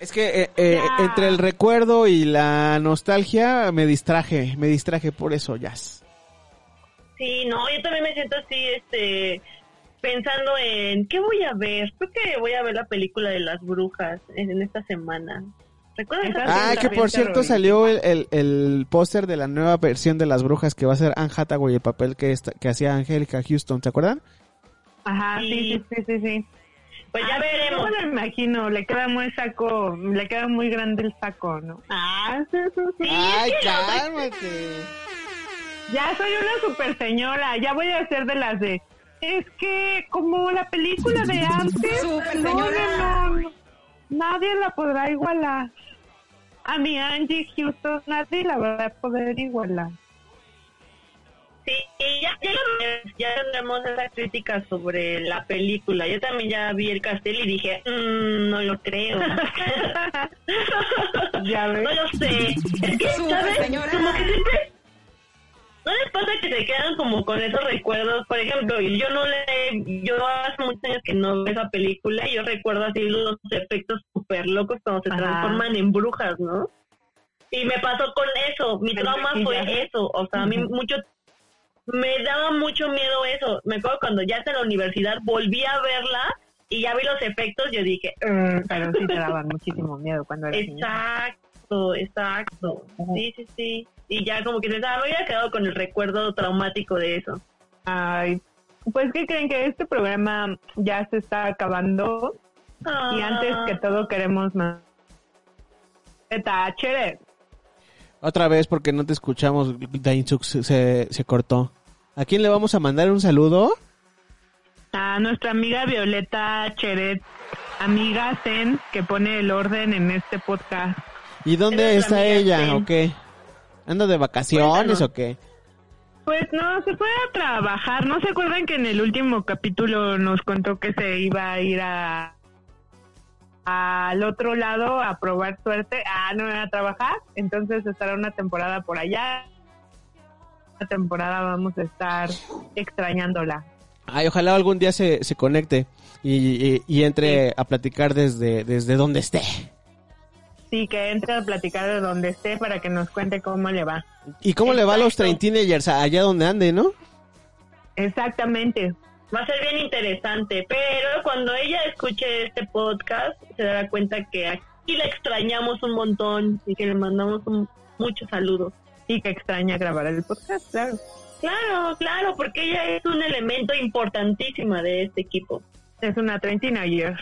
Es que eh, eh, entre el recuerdo y la nostalgia me distraje, me distraje por eso, Jazz. Sí, no, yo también me siento así, este, pensando en, ¿qué voy a ver? Creo que voy a ver la película de las brujas en, en esta semana. ¿Recuerdan esa Ah, que por cierto salió el, el, el póster de la nueva versión de Las Brujas que va a ser Anne Hathaway, el papel que, esta- que hacía Angélica Houston, ¿se acuerdan? Ajá, sí, sí, sí, sí, sí. Pues ya Ah, veremos. Yo me lo imagino, le queda muy saco, le queda muy grande el saco, ¿no? Ah, sí, sí, sí. Ay, cálmate. Ya soy una super señora, ya voy a hacer de las de... Es que como la película de antes, Super no, señora. no, no, nadie la podrá igualar. A mi Angie Houston nadie la va a poder igualar. Sí, y ya, ya, ya tendremos esa crítica sobre la película. Yo también ya vi el cartel y dije, "Mm, no lo creo. Ya ves. no lo sé. Es que, ¿sabes? señora. Como que siempre... ¿No les pasa que se quedan como con esos recuerdos? Por ejemplo, yo no le... Yo hace muchos años que no veo esa película y yo recuerdo así los efectos súper locos cuando se Ajá. transforman en brujas, ¿no? Y me pasó con eso. Mi trauma fue eso. O sea, a mí mucho me daba mucho miedo eso. Me acuerdo cuando ya está en la universidad, volví a verla y ya vi los efectos, yo dije, "Mm, Pero sí te daban muchísimo miedo cuando eras niña. exacto, exacto. Sí, sí, sí. Y ya como que pensaba, me hubiera quedado con el recuerdo traumático de eso. Ay, pues que creen que este programa ya se está acabando y antes Ah. que todo queremos más. Eta, chere. Otra vez porque no te escuchamos, Dainzuk se, se, se cortó. ¿A quién le vamos a mandar un saludo? A nuestra amiga Violeta Cheret, amiga Zen, que pone el orden en este podcast. ¿Y dónde Eres está ella Zen. o qué? ¿Anda de vacaciones o qué? Pues no, se fue a trabajar. ¿No se acuerdan que en el último capítulo nos contó que se iba a ir a al otro lado a probar suerte? Ah, no, a trabajar. Entonces estará una temporada por allá. Una temporada vamos a estar extrañándola. Ay, ojalá algún día se, se conecte y, y- y entre a platicar desde, desde donde esté. Sí, que entre a platicar de donde esté para que nos cuente cómo le va. ¿Y cómo le va a los Exacto. teenagers allá donde ande, no? Exactamente. Va a ser bien interesante, pero cuando ella escuche este podcast se dará cuenta que y la extrañamos un montón y que le mandamos un- muchos saludos. Y que extraña grabar el podcast, claro. Claro, claro, porque ella es un elemento importantísimo de este equipo. Es una treintina year.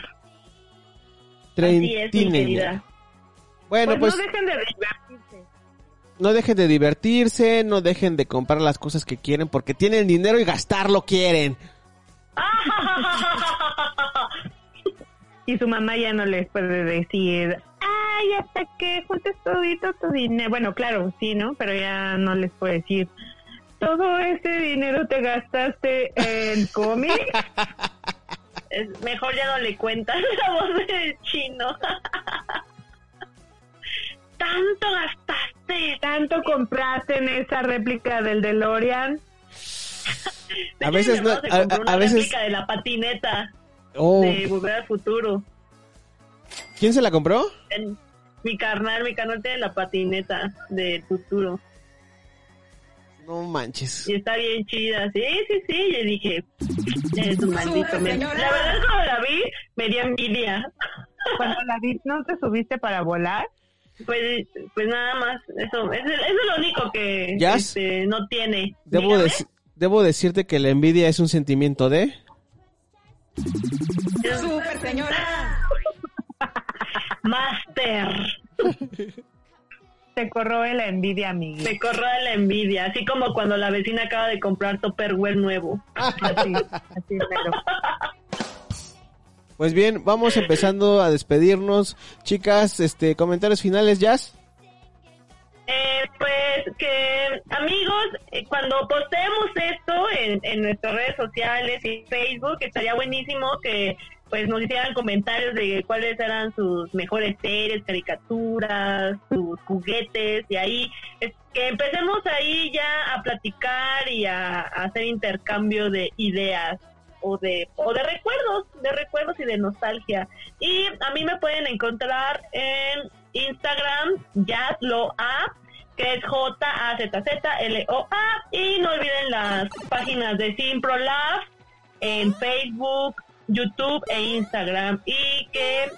Así Bueno, pues, pues no dejen de divertirse. no dejen de divertirse, no dejen de comprar las cosas que quieren porque tienen dinero y gastarlo quieren. Y su mamá ya no les puede decir, ay, hasta que juntes todito tu dinero. Bueno, claro, sí, ¿no? Pero ya no les puede decir, todo ese dinero te gastaste en cómic. Es- mejor ya no le cuentas la voz del chino. Tanto gastaste. Tanto compraste en esa réplica del DeLorean. De A veces no- a- a- una a veces- réplica de la patineta Oh, de Volver al Futuro. ¿quién se la compró? En- mi carnal, mi carnal tiene la patineta del futuro. No manches. Y está bien chida. Sí, sí, sí. Yo dije, eres un maldito. men". La verdad, cuando la vi, me dio envidia. Cuando la vi, ¿no te subiste para volar? Pues, pues nada más. Eso, eso, eso es lo único que este, no tiene. Debo, deci- debo decirte que la envidia es un sentimiento de... Super señora. Master. Te corroe la envidia, Miguel. Me corroe la envidia. Así como cuando la vecina acaba de comprar Tupperware nuevo. Así, así mero. Pues bien, vamos empezando a despedirnos. Chicas, este, comentarios finales, Jazz. Eh, pues que amigos, eh, cuando posteemos esto en, nuestras redes sociales y Facebook, estaría buenísimo que pues nos hicieran comentarios de cuáles eran sus mejores series, caricaturas, sus juguetes y ahí que empecemos ahí ya a platicar y a hacer intercambio de ideas o de o de recuerdos, de recuerdos y de nostalgia. Y a mí me pueden encontrar en Instagram, Jazzloa, que es J-A-Z-Z-L-O-A. Y no olviden las páginas de Simprolab en Facebook, YouTube e Instagram. Y que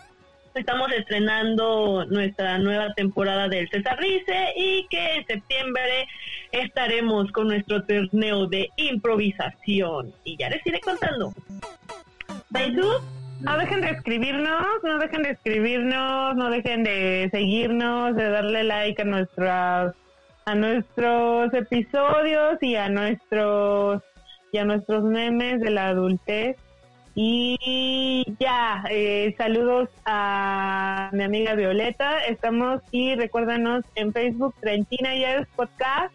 estamos estrenando nuestra nueva temporada del César Rice y que en septiembre estaremos con nuestro torneo de improvisación. Y ya les iré contando. ¿Facebook? No dejen de escribirnos, no dejen de escribirnos, no dejen de seguirnos, de darle like a nuestras a nuestros episodios y a nuestros y a nuestros memes de la adultez. Y ya, eh, saludos a mi amiga Violeta. Estamos y recuérdanos en Facebook Trentina Years Podcast,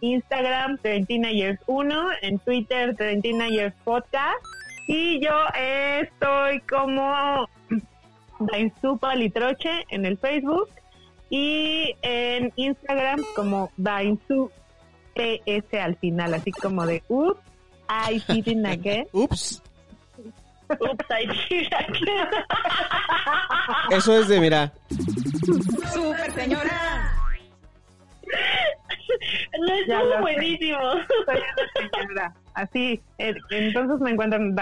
Instagram Trentina Years 1, en Twitter Trentina Years Podcast. Y yo estoy como Dainzupa Litroche en el Facebook y en Instagram como Dainzu PS al final, así como de Oops, I didn't again. Ups. Eso es de, mira, Super señora. No, estuvo buenísimo. Soy una señora. Así, eh, entonces me encuentran.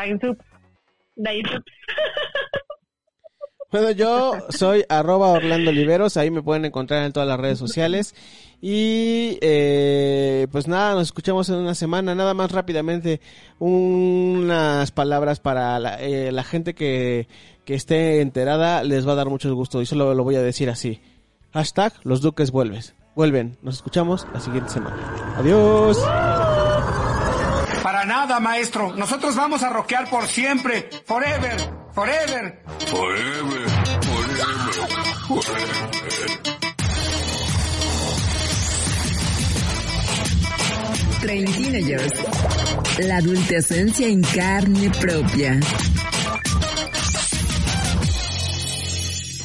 Bueno, yo soy arroba Orlando Oliveros, ahí me pueden encontrar en todas las redes sociales. Y eh, pues nada, nos escuchamos en una semana. Nada más rápidamente, unas palabras para la, eh, la gente que, que esté enterada, les va a dar mucho gusto. Y solo lo voy a decir así. Hashtag los duques vuelves. Vuelven. Nos escuchamos la siguiente semana. Adiós. Para nada, maestro. Nosotros vamos a rockear por siempre. Forever. Forever. Forever, forever, forever. Train Teenagers. La adultecencia en carne propia.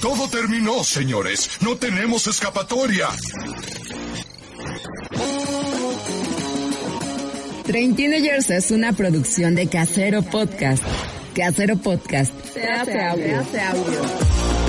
Todo terminó, señores. No tenemos escapatoria. Train Teenagers es una producción de Casero Podcast. Casero Podcast. Se hace audio. Se hace audio.